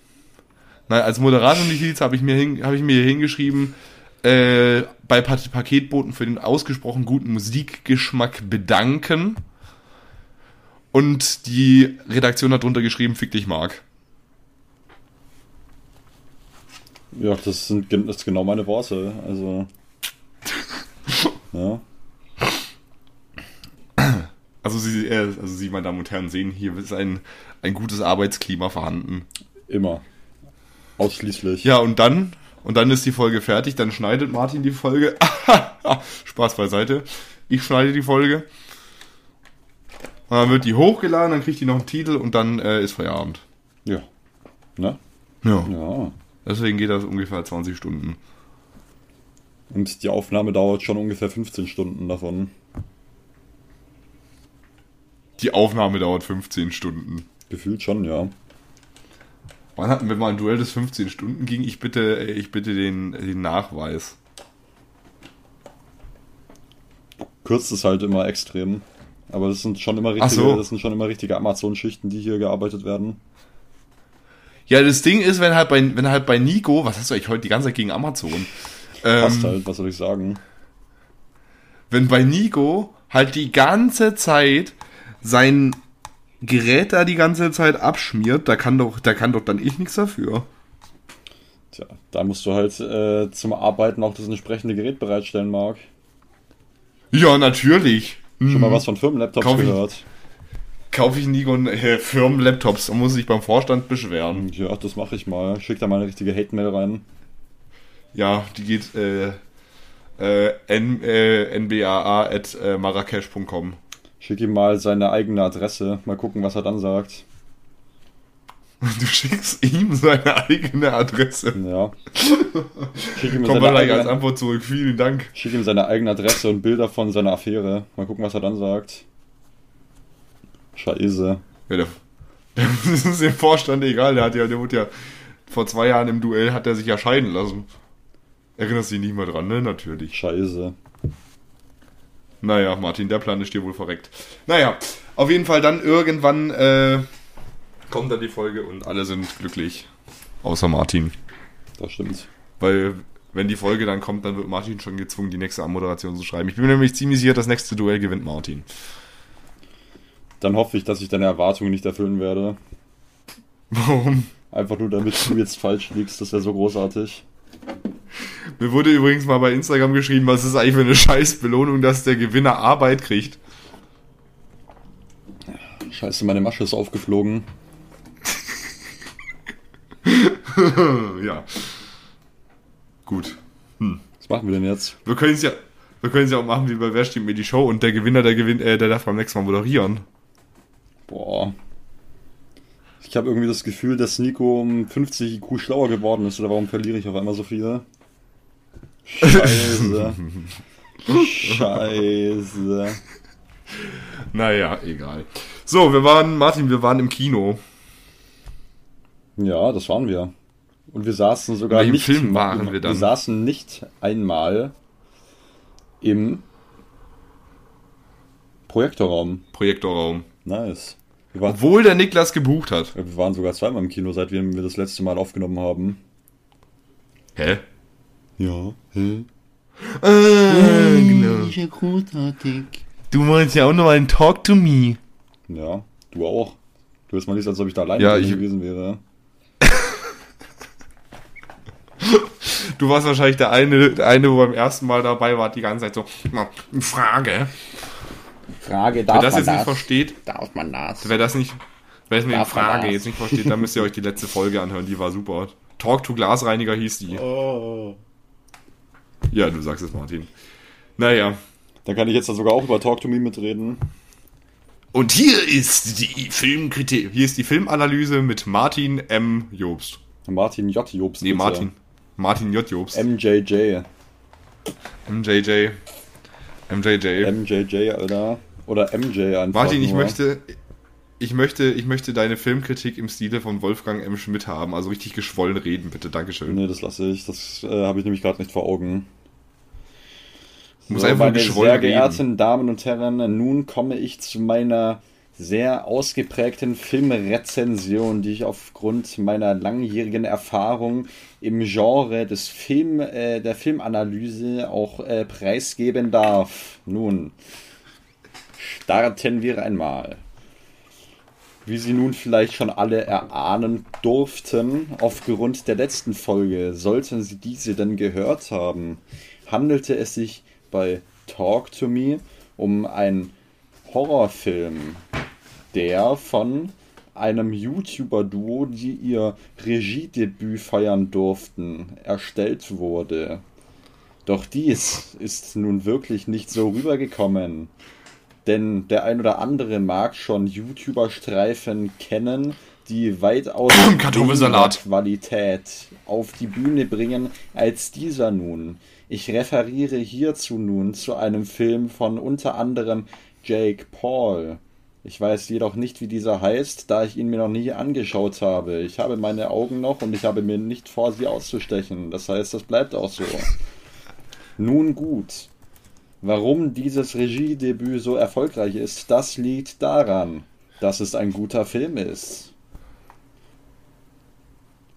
Nein, als Moderator Notiz habe ich mir hin, habe ich mir hier hingeschrieben, äh, bei Paketboten für den ausgesprochen guten Musikgeschmack bedanken. Und die Redaktion hat drunter geschrieben, fick dich, Marc. Ja, das sind das ist genau meine Worte. Also. ja. Also Sie, äh, also Sie, meine Damen und Herren, sehen, hier ist ein, ein gutes Arbeitsklima vorhanden. Immer. Ausschließlich. Ja, und dann und dann ist die Folge fertig, dann schneidet Martin die Folge. Spaß beiseite. Ich schneide die Folge. Und dann wird die hochgeladen, dann kriegt die noch einen Titel und dann äh, ist Feierabend. Ja. Ne? Ja. ja. Deswegen geht das ungefähr 20 Stunden. Und die Aufnahme dauert schon ungefähr 15 Stunden davon. Die Aufnahme dauert 15 Stunden. Gefühlt schon, ja. Wann hatten wir mal ein Duell, das 15 Stunden ging? Ich bitte, ich bitte den, den Nachweis. Kürzt es halt immer extrem. Aber das sind schon immer richtige, so. das sind schon immer richtige Amazon-Schichten, die hier gearbeitet werden. Ja, das Ding ist, wenn halt bei, wenn halt bei Nico, was hast du eigentlich heute die ganze Zeit gegen Amazon? Passt ähm, halt, was soll ich sagen? Wenn bei Nico halt die ganze Zeit sein Gerät da die ganze Zeit abschmiert, da kann doch, da kann doch dann ich nichts dafür. Tja, da musst du halt äh, zum Arbeiten auch das entsprechende Gerät bereitstellen, Marc. Ja, natürlich. Schon hm. mal was von Firmenlaptops Kauf gehört? Ich, kaufe ich Nikon äh, Firmenlaptops und muss sich beim Vorstand beschweren. Ja, das mache ich mal. Schick da mal eine richtige Hate-Mail rein. Ja, die geht äh, äh, n, äh, nbaa at äh, marrakesch.com. Schick ihm mal seine eigene Adresse. Mal gucken, was er dann sagt. Du schickst ihm seine eigene Adresse. Ja. Schick ihm, Kommt mal gleich als Antwort zurück. Vielen Dank. schick ihm seine eigene Adresse und Bilder von seiner Affäre. Mal gucken, was er dann sagt. Scheiße. Ja, der, das ist dem Vorstand egal. Der hat ja, der wurde ja vor zwei Jahren im Duell hat er sich ja scheiden lassen. Erinnerst dich nicht mehr dran, ne? Natürlich. Scheiße. Naja, Martin, der Plan ist dir wohl verreckt. Naja, auf jeden Fall dann irgendwann äh, kommt dann die Folge und alle sind glücklich. Außer Martin. Das stimmt. Weil, wenn die Folge dann kommt, dann wird Martin schon gezwungen, die nächste Anmoderation zu schreiben. Ich bin mir nämlich ziemlich sicher, das nächste Duell gewinnt Martin. Dann hoffe ich, dass ich deine Erwartungen nicht erfüllen werde. Warum? Einfach nur, damit du jetzt falsch liegst. Das wäre so großartig. Mir wurde übrigens mal bei Instagram geschrieben, was ist eigentlich für eine scheiß Belohnung, dass der Gewinner Arbeit kriegt. Scheiße, meine Masche ist aufgeflogen. ja. Gut. Was machen wir denn jetzt? Wir können es ja, wir können es ja auch machen wie bei Wer steht mir die Show und der Gewinner, der gewinnt, äh, der darf beim nächsten Mal moderieren. Boah. Ich habe irgendwie das Gefühl, dass Nico um 50 IQ schlauer geworden ist. Oder warum verliere ich auf einmal so viele? Scheiße. Scheiße. Naja, egal. So, wir waren, Martin, wir waren im Kino. Ja, das waren wir. Und wir saßen sogar nicht. Film waren wir Wir dann? saßen nicht einmal im Projektorraum. Projektorraum. Nice. Wir waren, Obwohl der Niklas gebucht hat. wir waren sogar zweimal im Kino, seit wir wir das letzte Mal aufgenommen haben. Hä? Ja. Hä? Äh, genau. ja großartig. Du meinst ja auch noch ein Talk to Me. Ja, du auch. Du hast mal nicht, als ob ich da alleine Ja, ich- gewesen wäre. Du warst wahrscheinlich der eine, der eine, wo beim ersten Mal dabei war, die ganze Zeit so, "Na, Frage. Frage, Wer darf das man jetzt das? nicht versteht, Darf man das? wer das nicht, wer es mit Frage das? jetzt nicht versteht, dann müsst ihr euch die letzte Folge anhören, die war super. Talk to Glasreiniger hieß die. Oh. Ja, du sagst es, Martin. Naja. Dann kann ich jetzt da sogar auch über Talk to Me mitreden. Und hier ist die Filmkritik, hier ist die Filmanalyse mit Martin M. Jobst. Martin J. Jobs. Nee, bitte. Martin. Martin J. Jobst. MJJ. MJJ. MJJ. MJJ, Alter. Oder MJ einfach. Martin, ich nur. möchte, ich möchte, ich möchte deine Filmkritik im Stile von Wolfgang M. Schmidt haben. Also richtig geschwollen reden, bitte. Dankeschön. Nee, das lasse ich. Das äh, habe ich nämlich gerade nicht vor Augen. Muss So, einfach meine sehr reden. geehrten Damen und Herren, nun komme ich zu meiner sehr ausgeprägten Filmrezension, die ich aufgrund meiner langjährigen Erfahrung im Genre des Film, äh, der Filmanalyse auch äh, preisgeben darf. Nun, starten wir einmal. Wie Sie nun vielleicht schon alle erahnen durften, aufgrund der letzten Folge, sollten Sie diese denn gehört haben, handelte es sich bei Talk to Me um einen Horrorfilm, der von einem YouTuber-Duo, die ihr Regiedebüt feiern durften, erstellt wurde. Doch dies ist nun wirklich nicht so rübergekommen. Denn der ein oder andere mag schon YouTuber-Streifen kennen, die weitaus weniger Qualität auf die Bühne bringen als dieser nun. Ich referiere hierzu nun zu einem Film von unter anderem Jake Paul. Ich weiß jedoch nicht, wie dieser heißt, da ich ihn mir noch nie angeschaut habe. Ich habe meine Augen noch und ich habe mir nicht vor, sie auszustechen. Das heißt, das bleibt auch so. Nun gut. Warum dieses Regiedebüt so erfolgreich ist, das liegt daran, dass es ein guter Film ist.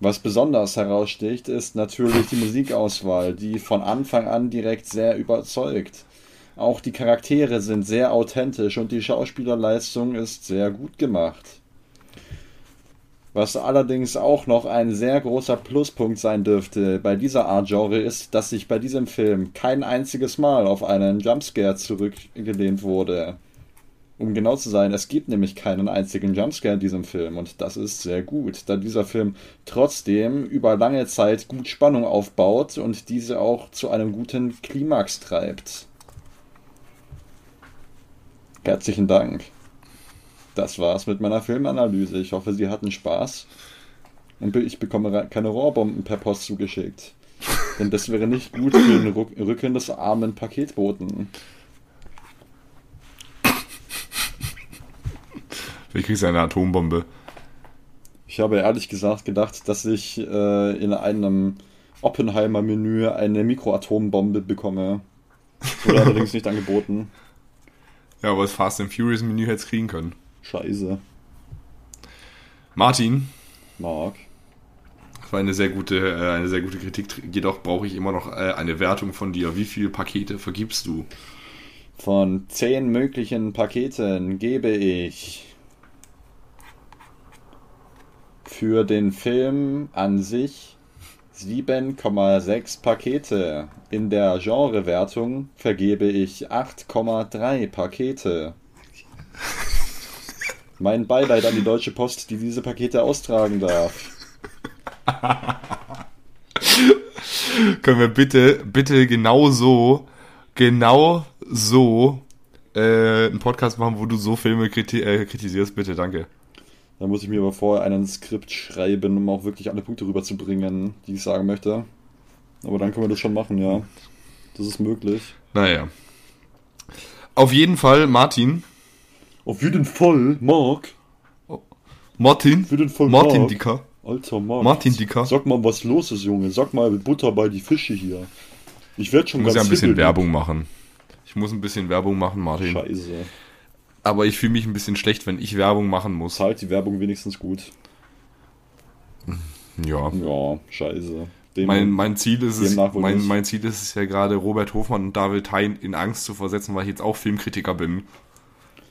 Was besonders heraussticht, ist natürlich die Musikauswahl, die von Anfang an direkt sehr überzeugt. Auch die Charaktere sind sehr authentisch und die Schauspielerleistung ist sehr gut gemacht. Was allerdings auch noch ein sehr großer Pluspunkt sein dürfte bei dieser Art Genre ist, dass sich bei diesem Film kein einziges Mal auf einen Jumpscare zurückgelehnt wurde. Um genau zu sein, es gibt nämlich keinen einzigen Jumpscare in diesem Film und das ist sehr gut, da dieser Film trotzdem über lange Zeit gut Spannung aufbaut und diese auch zu einem guten Klimax treibt. Herzlichen Dank. Das war's mit meiner Filmanalyse. Ich hoffe, Sie hatten Spaß. Und ich bekomme keine Rohrbomben per Post zugeschickt. Denn das wäre nicht gut für den Rücken des armen Paketboten. Vielleicht kriegst du eine Atombombe. Ich habe ehrlich gesagt gedacht, dass ich äh, in einem Oppenheimer-Menü eine Mikroatombombe bekomme. Wurde allerdings nicht angeboten. Ja, aber das Fast and Furious Menü hätte es kriegen können. Scheiße. Martin, Mark. das war eine sehr gute, äh, eine sehr gute Kritik. Jedoch brauche ich immer noch äh, eine Wertung von dir. Wie viele Pakete vergibst du? Von zehn möglichen Paketen gebe ich für den Film an sich 7,6 Pakete. In der Genrewertung vergebe ich 8,3 Pakete. Mein Beileid an die Deutsche Post, die diese Pakete austragen darf. Können wir bitte, bitte genau so, genau so äh, einen Podcast machen, wo du so Filme kriti äh, kritisierst? Bitte, danke. Da muss ich mir aber vorher einen Skript schreiben, um auch wirklich alle Punkte rüberzubringen, die ich sagen möchte. Aber dann können wir das schon machen, ja. Das ist möglich. Naja. Auf jeden Fall, Martin. Auf jeden Fall, Mark. Martin. Für den Fall Martin Mark. Dicker. Alter Mark. Martin Dicker. Sag mal, was los ist, Junge. Sag mal, Butter bei die Fische hier. Ich werde schon Ich muss ganz ja ein bisschen. Werbung machen. Ich muss ein bisschen Werbung machen, Martin. Scheiße. Aber ich fühle mich ein bisschen schlecht, wenn ich Werbung machen muss. Zahlt die Werbung wenigstens gut. Ja. Ja, scheiße. Dem Mein, mein, Ziel ist es, mein, mein Ziel ist es ja gerade, Robert Hofmann und David Hein in Angst zu versetzen, weil ich jetzt auch Filmkritiker bin.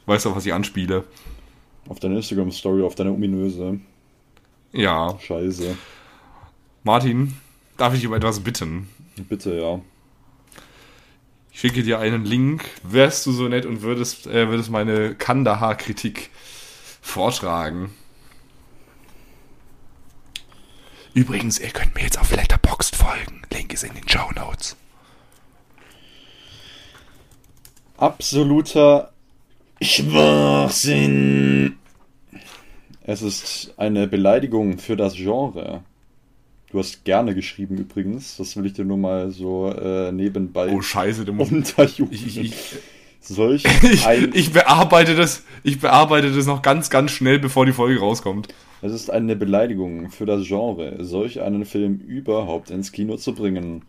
Weißt du, was ich anspiele? auf deine Instagram-Story, auf deine ominöse. Ja. Scheiße. Martin, darf ich um etwas bitten? Bitte, ja. Ich schicke dir einen Link. Wärst du so nett und würdest, äh, würdest meine Kandahar-Kritik vortragen? Übrigens, ihr könnt mir jetzt auf Letterboxd folgen. Link ist in den Show Notes. Absoluter Schwachsinn. Es ist eine Beleidigung für das Genre. Du hast gerne geschrieben übrigens. Das will ich dir nur mal so äh, nebenbei Oh Scheiße, du musst. unterjubeln. Ich, ich, Solch ich, ein, ich bearbeite das, ich bearbeite das noch ganz, ganz schnell, bevor die Folge rauskommt. es ist eine Beleidigung für das Genre, solch einen Film überhaupt ins Kino zu bringen.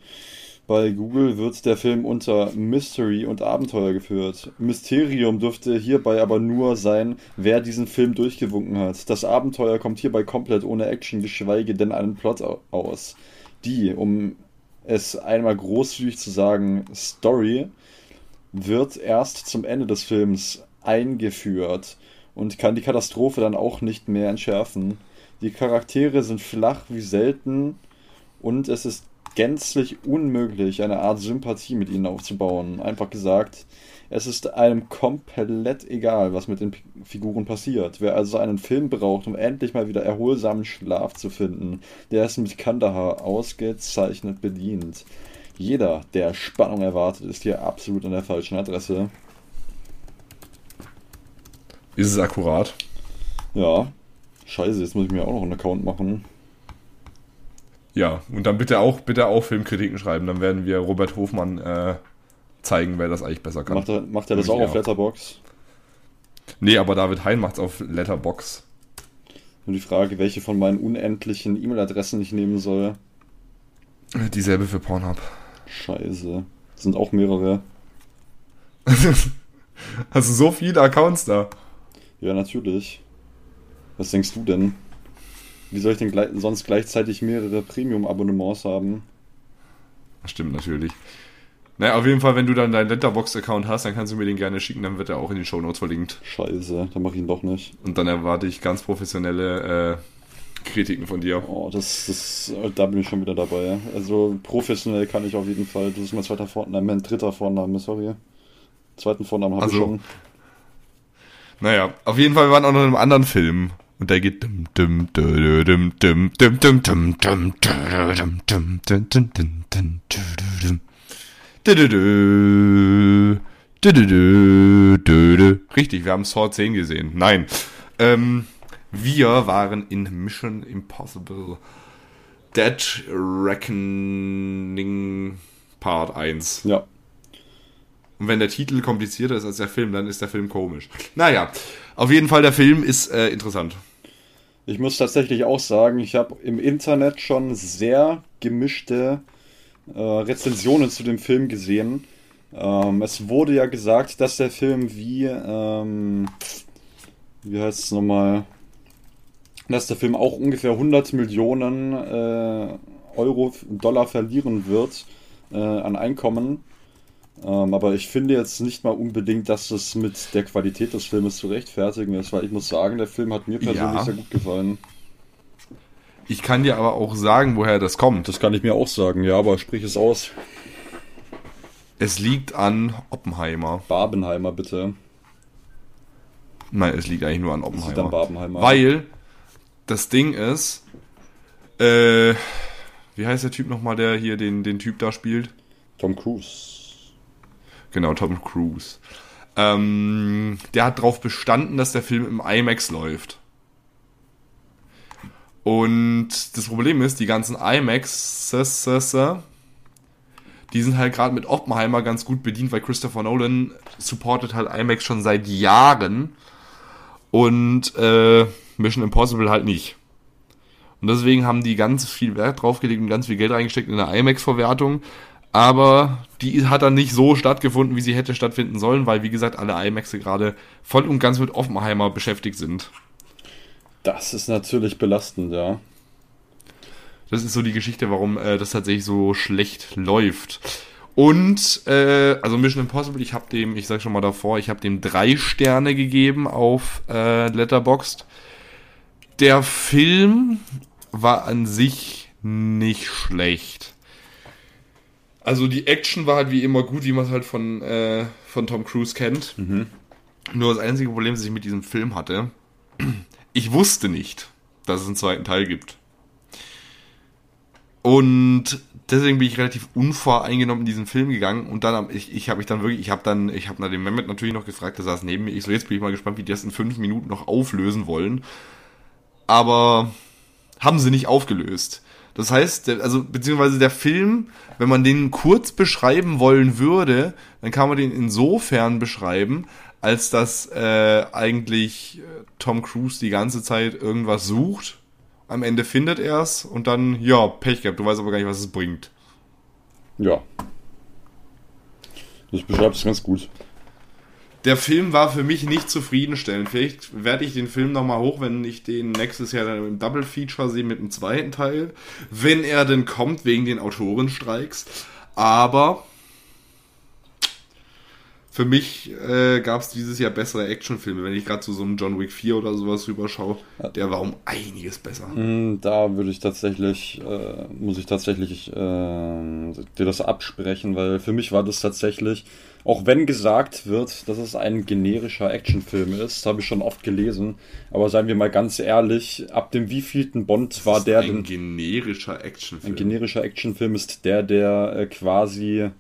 Bei Google wird der Film unter Mystery und Abenteuer geführt. Mysterium dürfte hierbei aber nur sein, wer diesen Film durchgewunken hat. Das Abenteuer kommt hierbei komplett ohne Action, geschweige denn einen Plot au- aus. Die, um es einmal großzügig zu sagen, Story wird erst zum Ende des Films eingeführt und kann die Katastrophe dann auch nicht mehr entschärfen. Die Charaktere sind flach wie selten und es ist gänzlich unmöglich, eine Art Sympathie mit ihnen aufzubauen. Einfach gesagt, es ist einem komplett egal, was mit den P- Figuren passiert. Wer also einen Film braucht, um endlich mal wieder erholsamen Schlaf zu finden, der ist mit Kandahar ausgezeichnet bedient. Jeder, der Spannung erwartet, ist hier absolut an der falschen Adresse. Ist es akkurat? Ja. Scheiße, jetzt muss ich mir auch noch einen Account machen. Ja, und dann bitte auch, bitte auch Filmkritiken schreiben, dann werden wir Robert Hofmann äh, zeigen, wer das eigentlich besser kann. Macht er, macht er das auch auf. Letterbox? Nee, aber David Hein macht's auf Letterbox. Nur die Frage, welche von meinen unendlichen E-Mail-Adressen ich nehmen soll. Dieselbe für Pornhub. Scheiße. Sind auch mehrere. Hast du so viele Accounts da? Ja, natürlich. Was denkst du denn? Wie soll ich denn gleich, sonst gleichzeitig mehrere Premium-Abonnements haben? Stimmt natürlich. Naja, auf jeden Fall, wenn du dann deinen Letterbox-Account hast, dann kannst du mir den gerne schicken, dann wird er auch in den Shownotes verlinkt. Scheiße, dann mache ich ihn doch nicht. Und dann erwarte ich ganz professionelle äh, Kritiken von dir. Oh, das, das, da bin ich schon wieder dabei. Also professionell kann ich auf jeden Fall. Das ist mein zweiter Vorname, mein dritter Vorname, sorry. Zweiten Vornamen habe ich Also, schon. Naja, auf jeden Fall, wir waren auch noch in einem anderen Film. Und da geht. Richtig, wir haben Saw 10 gesehen. Nein. Ähm, wir waren in Mission Impossible Dead Reckoning Part 1. Ja. Und wenn der Titel komplizierter ist als der Film, dann ist der Film komisch. Naja auf jeden Fall, der Film ist äh, interessant. Ich muss tatsächlich auch sagen, ich habe im Internet schon sehr gemischte äh, Rezensionen zu dem Film gesehen. Ähm, es wurde ja gesagt, dass der Film wie, ähm, wie heißt es nochmal, dass der Film auch ungefähr 100 Millionen äh, Euro, Dollar verlieren wird äh, an Einkommen. Ähm, aber ich finde jetzt nicht mal unbedingt, dass es mit der Qualität des Filmes zu rechtfertigen ist, weil ich muss sagen, der Film hat mir persönlich Ja. sehr gut gefallen. Ich kann dir aber auch sagen, woher das kommt. Das kann ich mir auch sagen, ja, aber sprich es aus. Es liegt an Oppenheimer. Barbenheimer, bitte. Nein, es liegt eigentlich nur an Das ist dann Oppenheimer. Barbenheimer. Weil das Ding ist, äh, wie heißt der Typ nochmal, der hier den, den Typ da spielt? Tom Cruise. Genau, Tom Cruise. Ähm, der hat darauf bestanden, dass der Film im IMAX läuft. Und das Problem ist, die ganzen IMAXs, die sind halt gerade mit Oppenheimer ganz gut bedient, weil Christopher Nolan supportet halt IMAX schon seit Jahren und äh, Mission Impossible halt nicht. Und deswegen haben die ganz viel Wert draufgelegt und ganz viel Geld reingesteckt in eine IMAX-Verwertung. Aber die hat dann nicht so stattgefunden, wie sie hätte stattfinden sollen, weil, wie gesagt, alle IMAXe gerade voll und ganz mit Oppenheimer beschäftigt sind. Das ist natürlich belastend, ja. Das ist so die Geschichte, warum äh, das tatsächlich so schlecht läuft. Und, äh, also Mission Impossible, ich habe dem, ich sag schon mal davor, ich habe dem drei Sterne gegeben auf äh, Letterboxd. Der Film war an sich nicht schlecht. Also die Action war halt wie immer gut, wie man es halt von, äh, von Tom Cruise kennt. Nur das einzige Problem, das ich mit diesem Film hatte, ich wusste nicht, dass es einen zweiten Teil gibt. Und deswegen bin ich relativ unvoreingenommen in diesen Film gegangen und dann ich, ich habe mich dann wirklich, ich habe dann, ich habe nach dem Mehmet natürlich noch gefragt, der saß neben mir. Ich so, jetzt bin ich mal gespannt, wie die das in fünf Minuten noch auflösen wollen. Aber haben sie nicht aufgelöst. Das heißt, also beziehungsweise der Film, wenn man den kurz beschreiben wollen würde, dann kann man den insofern beschreiben, als dass äh, eigentlich äh, Tom Cruise die ganze Zeit irgendwas sucht. Am Ende findet er es und dann, ja, Pech gehabt. Du weißt aber gar nicht, was es bringt. Ja. Das beschreibt es ganz gut. Der Film war für mich nicht zufriedenstellend. Vielleicht werde ich den Film nochmal hoch, wenn ich den nächstes Jahr dann im Double Feature sehe mit dem zweiten Teil. Wenn er denn kommt, wegen den Autorenstreiks. Aber für mich äh, gab es dieses Jahr bessere Actionfilme. Wenn ich gerade zu so einem John Wick 4 oder sowas rüberschaue, der war um einiges besser. Mm, Da würde ich tatsächlich, äh, muss ich tatsächlich äh, dir das absprechen, weil für mich war das tatsächlich, auch wenn gesagt wird, dass es ein generischer Actionfilm ist, habe ich schon oft gelesen, aber seien wir mal ganz ehrlich, ab dem wievielten Bond war der ein denn? generischer Actionfilm. Ein generischer Actionfilm ist der, der äh, quasi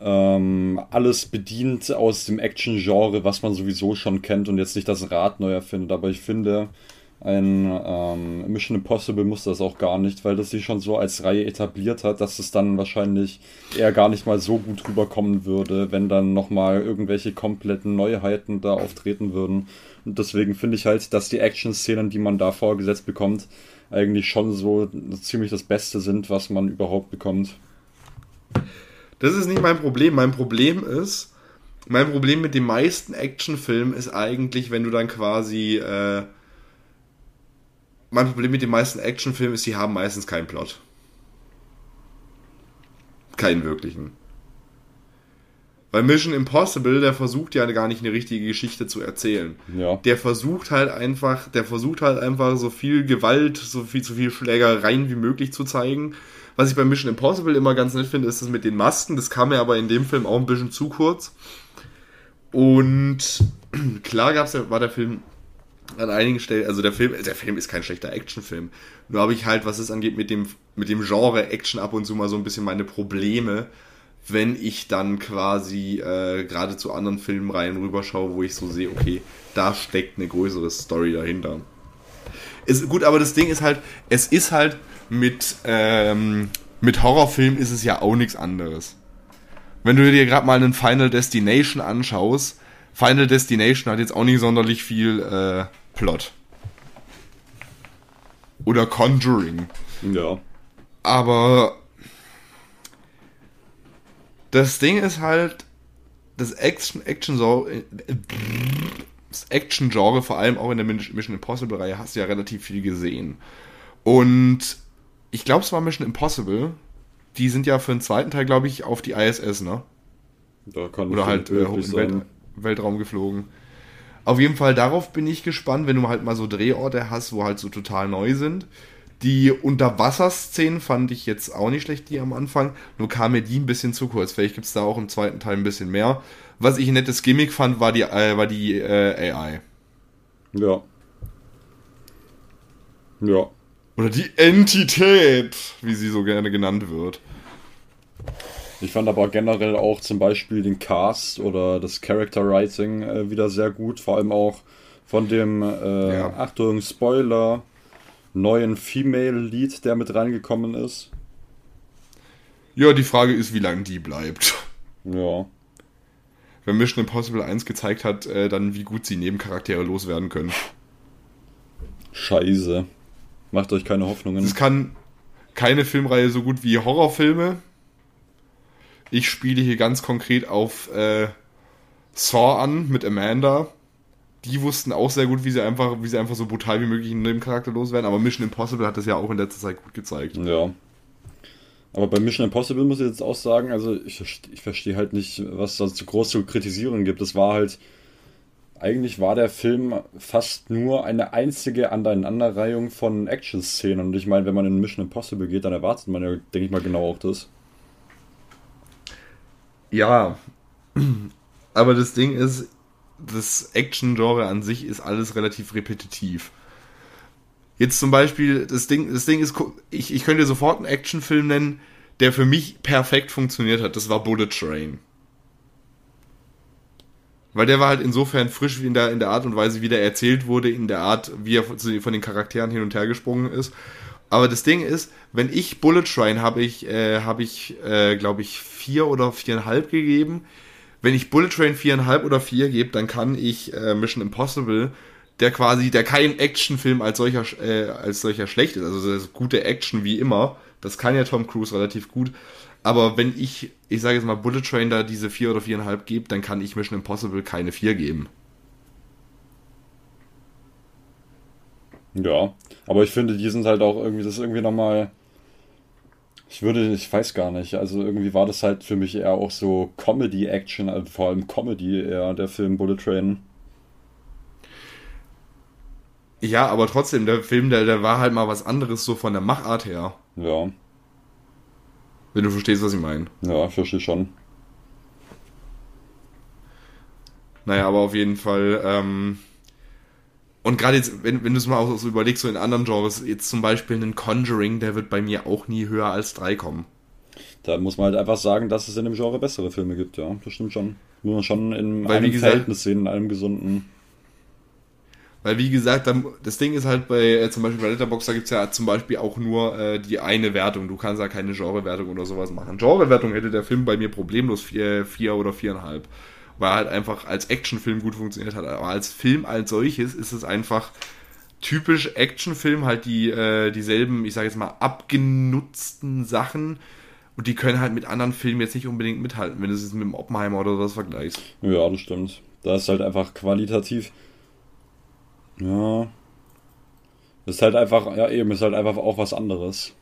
ähm, alles bedient aus dem Action-Genre, was man sowieso schon kennt und jetzt nicht das Rad neu erfindet. Aber ich finde, ein ähm, Mission Impossible muss das auch gar nicht, weil das sich schon so als Reihe etabliert hat, dass es dann wahrscheinlich eher gar nicht mal so gut rüberkommen würde, wenn dann nochmal irgendwelche kompletten Neuheiten da auftreten würden. Und deswegen finde ich halt, dass die Action-Szenen, die man da vorgesetzt bekommt, eigentlich schon so ziemlich das Beste sind, was man überhaupt bekommt. Das ist nicht mein Problem. Mein Problem ist, mein Problem mit den meisten Actionfilmen ist eigentlich, wenn du dann quasi, äh, mein Problem mit den meisten Actionfilmen ist, sie haben meistens keinen Plot. Keinen wirklichen. Bei Mission Impossible, der versucht ja gar nicht eine richtige Geschichte zu erzählen. Ja. Der versucht halt einfach, der versucht halt einfach so viel Gewalt, so viel, so viel Schlägereien wie möglich zu zeigen. Was ich bei Mission Impossible immer ganz nett finde, ist das mit den Masken. Das kam mir aber in dem Film auch ein bisschen zu kurz. Und klar gab's ja, war der Film an einigen Stellen, also der Film, der Film ist kein schlechter Actionfilm. Nur habe ich halt, was es angeht, mit dem, mit dem Genre Action ab und zu mal so ein bisschen meine Probleme, wenn ich dann quasi äh, gerade zu anderen Filmreihen rüberschaue, wo ich so sehe, okay, da steckt eine größere Story dahinter. Ist, gut, aber das Ding ist halt, es ist halt mit, ähm, mit Horrorfilm ist es ja auch nichts anderes. Wenn du dir gerade mal einen Final Destination anschaust, Final Destination hat jetzt auch nicht sonderlich viel äh, Plot. Oder Conjuring. Ja. Aber das Ding ist halt, das Action, Action das Action Genre, vor allem auch in der Mission Impossible Reihe, hast du ja relativ viel gesehen. Und ich glaube, es war Mission Impossible. Die sind ja für den zweiten Teil, glaube ich, auf die ISS, ne? Da kann Oder halt äh, wirklich im Welt, Weltraum geflogen. Auf jeden Fall darauf bin ich gespannt, wenn du halt mal so Drehorte hast, wo halt so total neu sind. Die Unterwasserszenen fand ich jetzt auch nicht schlecht, die am Anfang. Nur kam mir die ein bisschen zu kurz. Vielleicht gibt es da auch im zweiten Teil ein bisschen mehr. Was ich ein nettes Gimmick fand, war die, äh, war die äh, AI. Ja. Ja. Oder die Entität, wie sie so gerne genannt wird. Ich fand aber generell auch zum Beispiel den Cast oder das Character Writing äh, wieder sehr gut. Vor allem auch von dem, äh, Ja. Achtung, Spoiler, neuen Female Lead, der mit reingekommen ist. Ja, die Frage ist, wie lange die bleibt. Ja. Wenn Mission Impossible 1 gezeigt hat, äh, dann wie gut sie Nebencharaktere loswerden können. Scheiße. Macht euch keine Hoffnungen. Es kann keine Filmreihe so gut wie Horrorfilme. Ich spiele hier ganz konkret auf äh, Saw an mit Amanda. Die wussten auch sehr gut, wie sie einfach, wie sie einfach so brutal wie möglich einen Nebencharakter loswerden. Aber Mission Impossible hat das ja auch in letzter Zeit gut gezeigt. Ja. Aber bei Mission Impossible muss ich jetzt auch sagen, also ich, ich verstehe halt nicht, was da so groß zu kritisieren gibt. Es war halt, eigentlich war der Film fast nur eine einzige Aneinanderreihung von Action-Szenen. Und ich meine, wenn man in Mission Impossible geht, dann erwartet man ja, denke ich mal, genau auch das. Ja, aber das Ding ist, das Action-Genre an sich ist alles relativ repetitiv. Jetzt zum Beispiel, das Ding, das Ding ist, ich, ich könnte sofort einen Actionfilm nennen, der für mich perfekt funktioniert hat. Das war Bullet Train. Weil der war halt insofern frisch wie in der, in der Art und Weise, wie der erzählt wurde, in der Art, wie er von den Charakteren hin und her gesprungen ist. Aber das Ding ist, wenn ich Bullet Train habe ich, äh, habe ich, äh, glaube ich, vier oder viereinhalb gegeben. Wenn ich Bullet Train viereinhalb oder vier gebe, dann kann ich äh, Mission Impossible, der quasi, der kein Actionfilm als solcher, äh, als solcher schlecht ist, also das ist gute Action wie immer, das kann ja Tom Cruise relativ gut. Aber wenn ich, ich sage jetzt mal, Bullet Train da diese vier oder viereinhalb gebe, dann kann ich Mission Impossible keine vier geben. Ja, aber ich finde, die sind halt auch irgendwie, das ist irgendwie nochmal. Ich würde, ich weiß gar nicht, also irgendwie war das halt für mich eher auch so Comedy-Action, also vor allem Comedy eher, der Film Bullet Train. Ja, aber trotzdem, der Film, der, der war halt mal was anderes so von der Machart her. Ja, Wenn du verstehst, was ich meine. ja, verstehe schon. Naja, aber auf jeden Fall, ähm, und gerade jetzt, wenn, wenn du es mal auch so überlegst, so in anderen Genres, jetzt zum Beispiel einen Conjuring, der wird bei mir auch nie höher als drei kommen. Da muss man halt einfach sagen, dass es in dem Genre bessere Filme gibt, ja, das stimmt schon. Muss man schon in Weil, wie einem gesagt- Verhältnis sehen, in einem gesunden. Weil wie gesagt, dann, das Ding ist halt bei, äh, zum Beispiel bei Letterboxd, da gibt's ja zum Beispiel auch nur äh, die eine Wertung. Du kannst ja keine Genrewertung oder sowas machen. Genrewertung hätte der Film bei mir problemlos vier, vier oder viereinhalb. Weil er halt einfach als Actionfilm gut funktioniert hat. Aber als Film als solches ist es einfach typisch Actionfilm, halt die äh, dieselben, ich sage jetzt mal, abgenutzten Sachen. Und die können halt mit anderen Filmen jetzt nicht unbedingt mithalten, wenn du es jetzt mit dem Oppenheimer oder sowas vergleichst. Ja, das stimmt. Da ist halt einfach qualitativ. Ja. Ist halt einfach, ja eben, ist halt einfach auch was anderes.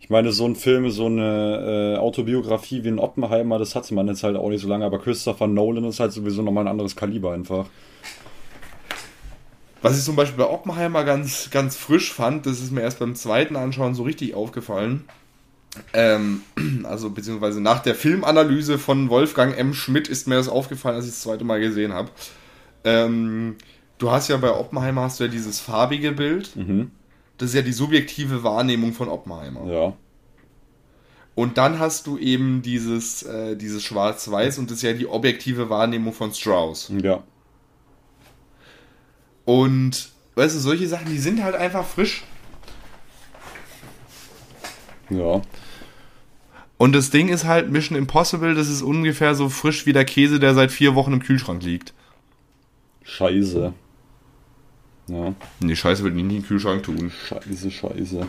Ich meine, so ein Film, so eine äh, Autobiografie wie ein Oppenheimer, das hatte man jetzt halt auch nicht so lange, aber Christopher Nolan ist halt sowieso nochmal ein anderes Kaliber einfach. Was ich zum Beispiel bei Oppenheimer ganz, ganz frisch fand, das ist mir erst beim zweiten Anschauen so richtig aufgefallen. Ähm, also beziehungsweise nach der Filmanalyse von Wolfgang M. Schmidt ist mir das aufgefallen, als ich das zweite Mal gesehen habe. ähm, du hast ja bei Oppenheimer hast du ja dieses farbige Bild. Mhm. Das ist ja die subjektive Wahrnehmung von Oppenheimer. Ja. Und dann hast du eben dieses, äh, dieses Schwarz-Weiß und das ist ja die objektive Wahrnehmung von Strauss. Ja. Und weißt du, solche Sachen, die sind halt einfach frisch. Ja. Und das Ding ist halt, Mission Impossible, das ist ungefähr so frisch wie der Käse, der seit vier Wochen im Kühlschrank liegt. Scheiße. Ja. Nee, Scheiße würde ich nie in den Kühlschrank tun. Scheiße, scheiße.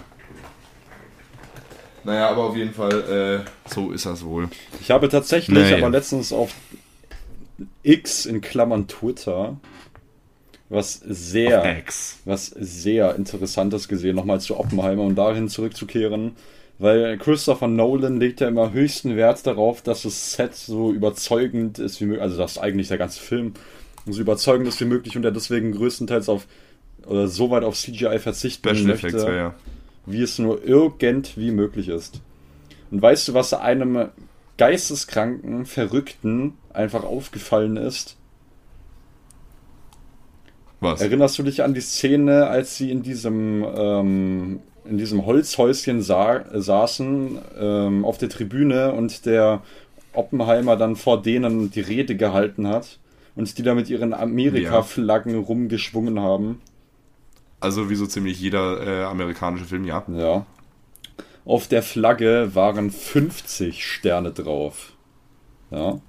Naja, aber auf jeden Fall, äh, so ist das wohl. Ich habe tatsächlich Naja. aber letztens auf X in Klammern Twitter was sehr, was sehr Interessantes gesehen, nochmal zu Oppenheimer und dahin zurückzukehren. Weil Christopher Nolan legt ja immer höchsten Wert darauf, dass das Set so überzeugend ist wie möglich, also dass eigentlich der ganze Film so überzeugend ist wie möglich und er deswegen größtenteils auf oder so weit auf CGI verzichten Special möchte, Effects, ja, ja. wie es nur irgendwie möglich ist. Und weißt du, was einem geisteskranken, verrückten einfach aufgefallen ist? Was? Erinnerst du dich an die Szene, als sie in diesem, ähm, in diesem Holzhäuschen sa saßen, ähm, auf der Tribüne und der Oppenheimer dann vor denen die Rede gehalten hat und die da mit ihren Amerika-Flaggen rumgeschwungen haben? Also wie so ziemlich jeder äh, amerikanische Film, ja. Ja. Auf der Flagge waren 50 Sterne drauf. Ja.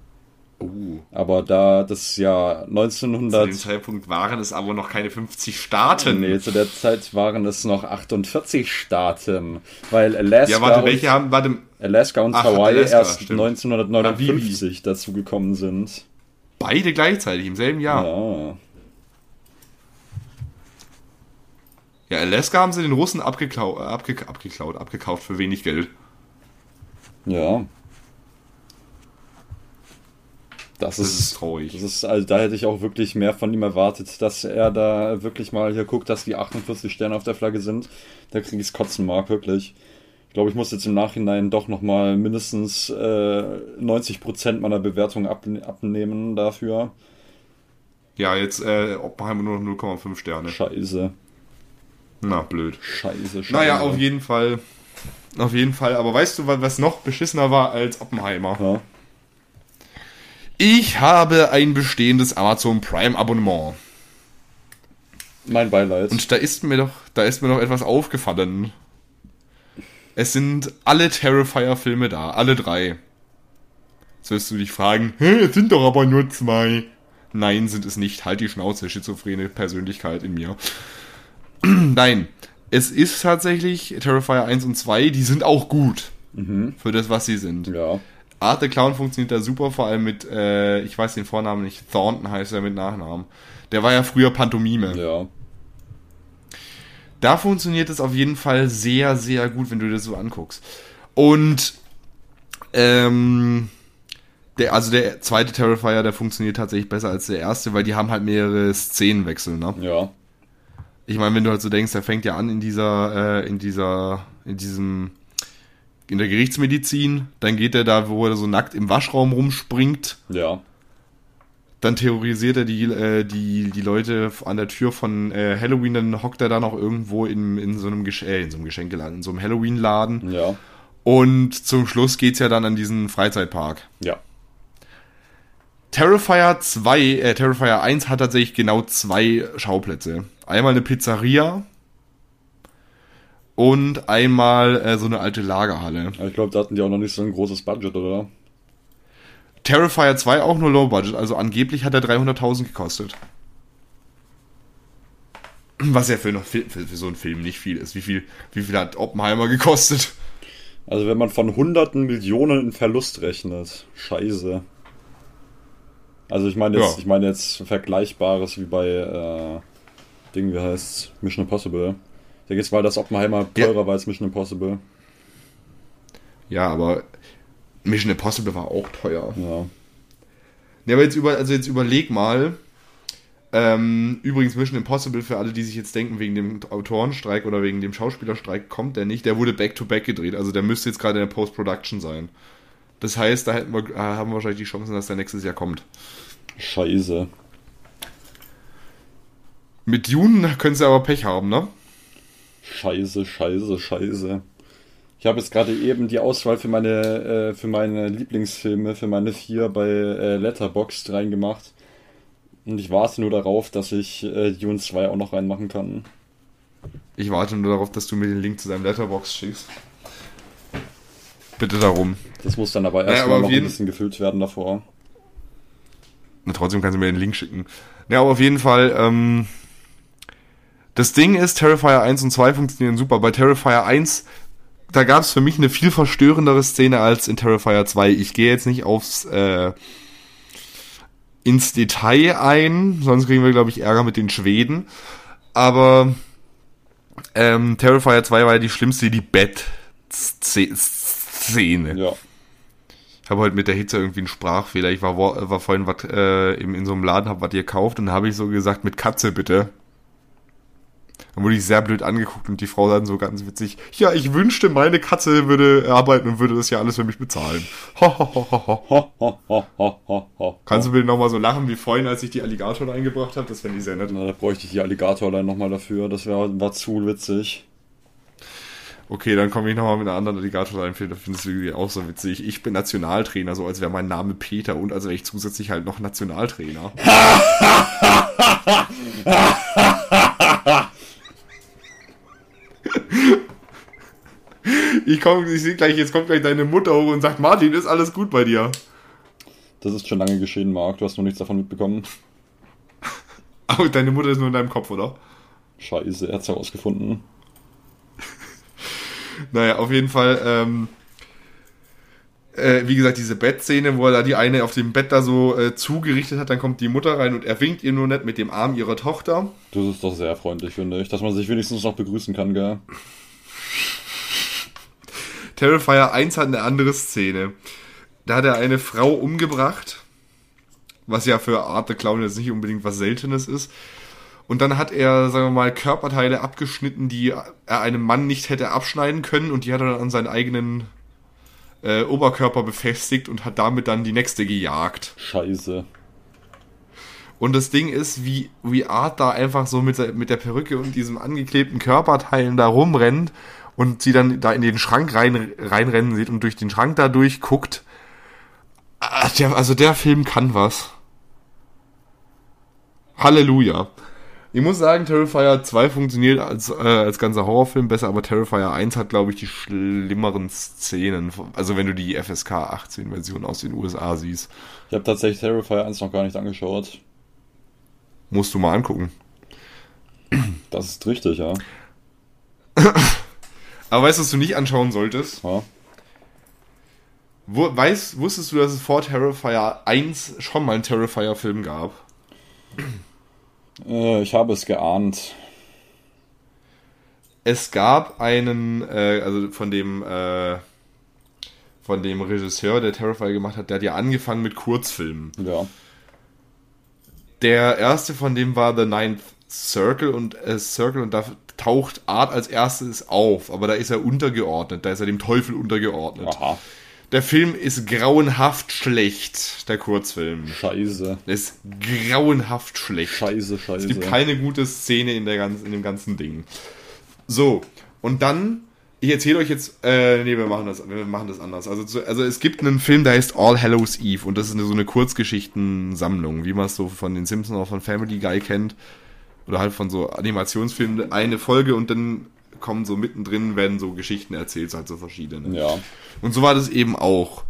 Oh. Aber da das ja Zu 1900. dem Zeitpunkt waren es aber noch keine 50 Staaten. Nee, zu der Zeit waren es noch 48 Staaten, weil Alaska, Ja, warte, und, welche haben, warte, Alaska und Ach, Hawaii Alaska, erst stimmt. 1959 dazugekommen sind. beide gleichzeitig im selben Jahr. Ja. Ja, Alaska haben sie den Russen abgeklau äh, abge abgeklaut, abgekauft für wenig Geld. Ja. Das, Das ist, ist traurig. Das ist, also da hätte ich auch wirklich mehr von ihm erwartet, dass er da wirklich mal hier guckt, dass die 48 Sterne auf der Flagge sind. Da kriege ich es kotzen mag, wirklich. Ich glaube, ich muss jetzt im Nachhinein doch nochmal mindestens äh, 90% meiner Bewertung ab, abnehmen dafür. Ja, jetzt äh, Oppenheimer nur noch 0,5 Sterne. Scheiße. Na, blöd. Scheiße, scheiße. Naja, auf jeden Fall. Auf jeden Fall. Aber weißt du, wa- was noch beschissener war als Oppenheimer? Ja. Ich habe ein bestehendes Amazon Prime Abonnement. Mein Beileid. Und da ist mir doch, da ist mir doch etwas aufgefallen. Es sind alle Terrifier-Filme da, alle drei. Jetzt wirst du dich fragen, Hä, es sind doch aber nur zwei. Nein, sind es nicht. Halt die Schnauze, schizophrene Persönlichkeit in mir. Nein, es ist tatsächlich Terrifier 1 und 2, die sind auch gut. Für das, was sie sind. ja. Art the Clown funktioniert da super, vor allem mit, äh, ich weiß den Vornamen nicht, Thornton heißt er mit Nachnamen. Der war ja früher Pantomime. Ja. Da funktioniert es auf jeden Fall sehr, sehr gut, wenn du das so anguckst. Und ähm, der, also der zweite Terrifier, der funktioniert tatsächlich besser als der erste, weil die haben halt mehrere Szenenwechsel, ne? Ja. Ich meine, wenn du halt so denkst, der fängt ja an in dieser, äh, in dieser, in diesem, in der Gerichtsmedizin, dann geht er da, wo er so nackt im Waschraum rumspringt, Ja. dann terrorisiert er die, äh, die, die Leute an der Tür von äh, Halloween, dann hockt er da noch irgendwo in, in so einem Gesch äh, in so einem Geschenkeladen, in so einem Halloween-Laden. Ja. Und zum Schluss geht's ja dann an diesen Freizeitpark. Ja. Terrifier 2, äh, Terrifier 1 hat tatsächlich genau zwei Schauplätze. Einmal eine Pizzeria und einmal äh, so eine alte Lagerhalle. Aber Ich glaube, da hatten die auch noch nicht so ein großes Budget, oder? Terrifier 2 auch nur Low Budget, also angeblich hat er 300.000 gekostet. Was ja für, noch, für, für so einen Film nicht viel ist. Wie viel, wie viel hat Oppenheimer gekostet? Also wenn man von hunderten Millionen in Verlust rechnet. Scheiße. Also ich meine jetzt, Ja. ich meine jetzt Vergleichbares wie bei äh, Ding, wie heißt Mission Impossible. Da geht's weil das Oppenheimer Ja. teurer war als Mission Impossible. Ja, aber Mission Impossible war auch teuer. Ja. Ja, aber jetzt, über, also jetzt überleg mal. Ähm, übrigens, Mission Impossible, für alle, die sich jetzt denken, wegen dem Autorenstreik oder wegen dem Schauspielerstreik kommt der nicht. Der wurde back-to-back gedreht. Also der müsste jetzt gerade in der Post-Production sein. Das heißt, da hätten wir, äh, haben wir wahrscheinlich die Chancen, dass der nächstes Jahr kommt. Scheiße. Mit Dune können sie aber Pech haben, ne? Scheiße, scheiße, scheiße. Ich habe jetzt gerade eben die Auswahl für meine, äh, für meine Lieblingsfilme, für meine vier bei äh, Letterboxd reingemacht. Und ich warte nur darauf, dass ich äh, Dune 2 auch noch reinmachen kann. Ich warte nur darauf, dass du mir den Link zu deinem Letterbox schickst. Bitte darum. Das muss dann aber Naja, erstmal auf noch ein jeden- bisschen gefüllt werden davor. Na, trotzdem kannst du mir den Link schicken. Ja, aber auf jeden Fall, ähm, das Ding ist, Terrifier 1 und 2 funktionieren super. Bei Terrifier 1, da gab es für mich eine viel verstörendere Szene als in Terrifier 2. Ich gehe jetzt nicht aufs, äh, ins Detail ein, sonst kriegen wir, glaube ich, Ärger mit den Schweden. Aber ähm, Terrifier 2 war ja die schlimmste, die Bett-Szene. Ja. Ich habe heute mit der Hitze irgendwie einen Sprachfehler. Ich war, war vorhin wat, äh, im, in so einem Laden, habe was gekauft und habe ich so gesagt, mit Katze bitte. Dann wurde ich sehr blöd angeguckt und die Frau dann so ganz witzig, ja, ich wünschte, meine Katze würde arbeiten und würde das ja alles für mich bezahlen. Kannst du bitte nochmal so lachen wie vorhin, als ich die Alligator eingebracht habe? Das fände ich sehr nett. Na, da bräuchte ich die Alligator nochmal dafür. Das wär, war zu witzig. Okay, dann komme ich nochmal mit einer anderen Alligator rein. Da findest du irgendwie auch so witzig. Ich bin Nationaltrainer, so als wäre mein Name Peter und als wäre ich zusätzlich halt noch Nationaltrainer. ich komme, ich sehe gleich, jetzt kommt gleich deine Mutter hoch und sagt, Martin, ist alles gut bei dir? Das ist schon lange geschehen, Marc. Du hast noch nichts davon mitbekommen. Aber deine Mutter ist nur in deinem Kopf, oder? Scheiße, er hat's herausgefunden. Naja, auf jeden Fall, ähm, äh, wie gesagt, diese Bettszene, wo er da die eine auf dem Bett da so äh, zugerichtet hat, dann kommt die Mutter rein und er winkt ihr nur nett mit dem Arm ihrer Tochter. Das ist doch sehr freundlich, finde ich. Dass man sich wenigstens noch begrüßen kann, gell? Terrifier 1 hat eine andere Szene. Da hat er eine Frau umgebracht, was ja für Art the Clown jetzt nicht unbedingt was Seltenes ist. Und dann hat er, sagen wir mal, Körperteile abgeschnitten, die er einem Mann nicht hätte abschneiden können und die hat er dann an seinen eigenen äh, Oberkörper befestigt und hat damit dann die nächste gejagt. Scheiße. Und das Ding ist, wie, wie Art da einfach so mit, der- mit der Perücke und diesem angeklebten Körperteilen da rumrennt und sie dann da in den Schrank rein, reinrennen sieht und durch den Schrank da durchguckt. Also der Film kann was. Halleluja. Ich muss sagen, Terrifier 2 funktioniert als, äh, als ganzer Horrorfilm besser, aber Terrifier 1 hat, glaube ich, die schlimmeren Szenen. Also wenn du die FSK 18 Version aus den USA siehst, Ich habe tatsächlich Terrifier 1 noch gar nicht angeschaut. musst du mal angucken. Das ist richtig, ja. Aber weißt du, was du nicht anschauen solltest? ja. Wo, weißt, wusstest du, dass es vor Terrifier 1 schon mal einen Terrifier-Film gab? Äh, ich habe es geahnt. Es gab einen, äh, also von dem, äh, von dem Regisseur, der Terrifier gemacht hat, der hat ja angefangen mit Kurzfilmen. Ja. Der erste von dem war The Ninth Circle und äh, Circle und da taucht Art als erstes auf, aber da ist er untergeordnet, da ist er dem Teufel untergeordnet. Aha. Der Film ist grauenhaft schlecht, der Kurzfilm. Scheiße. Der ist grauenhaft schlecht. Scheiße, scheiße. Es gibt keine gute Szene in, der ganzen, in dem ganzen Ding. So, und dann, ich erzähle euch jetzt, äh, nee, wir machen das, wir machen das anders. Also, zu, also es gibt einen Film, der heißt All Hallows Eve und das ist eine, so eine Kurzgeschichtensammlung, wie man es so von den Simpsons oder von Family Guy kennt. Oder halt von so Animationsfilmen, eine Folge und dann kommen so mittendrin, werden so Geschichten erzählt, halt so verschiedene. Ja. Und so war das eben auch.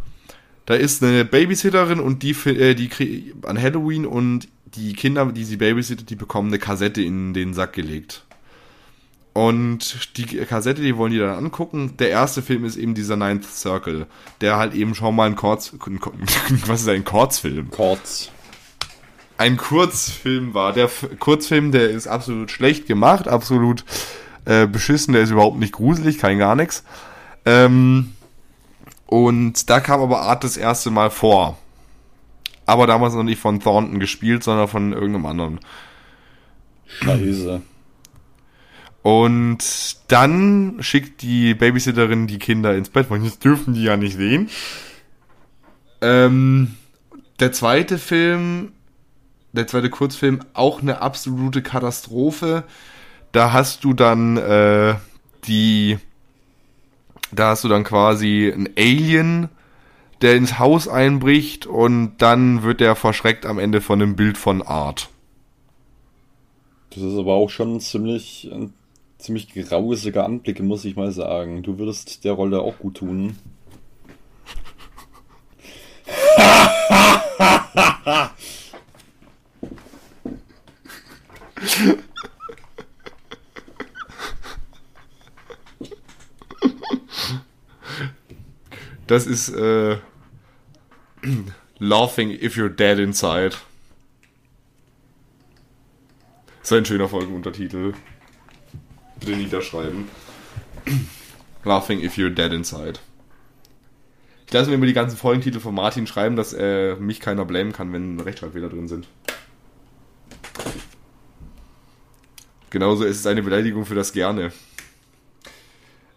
Da ist eine Babysitterin und die, äh, die an Halloween und die Kinder, die sie babysittet, die bekommen eine Kassette in den Sack gelegt. Und die Kassette, die wollen die dann angucken. Der erste Film ist eben dieser Ninth Circle, der halt eben schon mal ein Kurz, was ist ein Kurzfilm? Kurz. Ein Kurzfilm war. Der Kurzfilm, der ist absolut schlecht gemacht, absolut äh, beschissen, der ist überhaupt nicht gruselig, kein gar nichts. Ähm, und da kam aber Art das erste Mal vor. Aber damals noch nicht von Thornton gespielt, sondern von irgendeinem anderen. Scheiße. Und dann schickt die Babysitterin die Kinder ins Bett, weil das dürfen die ja nicht sehen. Ähm, der zweite Film, der zweite Kurzfilm, auch eine absolute Katastrophe. Da hast du dann äh, die, da hast du dann quasi ein Alien, der ins Haus einbricht und dann wird der verschreckt am Ende von einem Bild von Art. Das ist aber auch schon ziemlich, ein ziemlich grausiger Anblick, muss ich mal sagen. Du würdest der Rolle auch gut tun. Das ist äh, Laughing if you're dead inside. Ist ein schöner Folgenuntertitel. Bitte niederschreiben. Laughing if you're dead inside. Ich lasse mir immer die ganzen Folgentitel von Martin schreiben, dass äh, mich keiner blamen kann, wenn Rechtschreibfehler drin sind. Genauso ist es eine Beleidigung für das Gerne.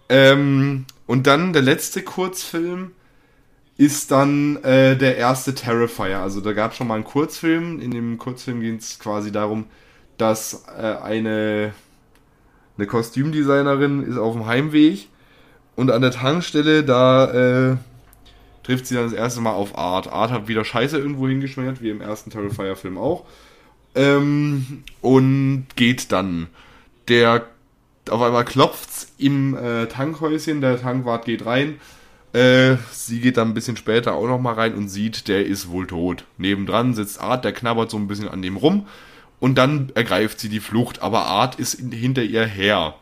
Ähm, und dann der letzte Kurzfilm ist dann äh, der erste Terrifier. Also da gab es schon mal einen Kurzfilm. In dem Kurzfilm ging es quasi darum, dass äh, eine, eine Kostümdesignerin ist auf dem Heimweg und an der Tankstelle, da äh, trifft sie dann das erste Mal auf Art. Art hat wieder Scheiße irgendwo hingeschmiert, wie im ersten Terrifier-Film auch. Ähm, und geht dann. Der auf einmal klopft's im äh, Tankhäuschen, der Tankwart geht rein. Äh, sie geht dann ein bisschen später auch noch mal rein und sieht, der ist wohl tot. Nebendran sitzt Art, der knabbert so ein bisschen an dem rum und dann ergreift sie die Flucht, aber Art ist in, hinter ihr her.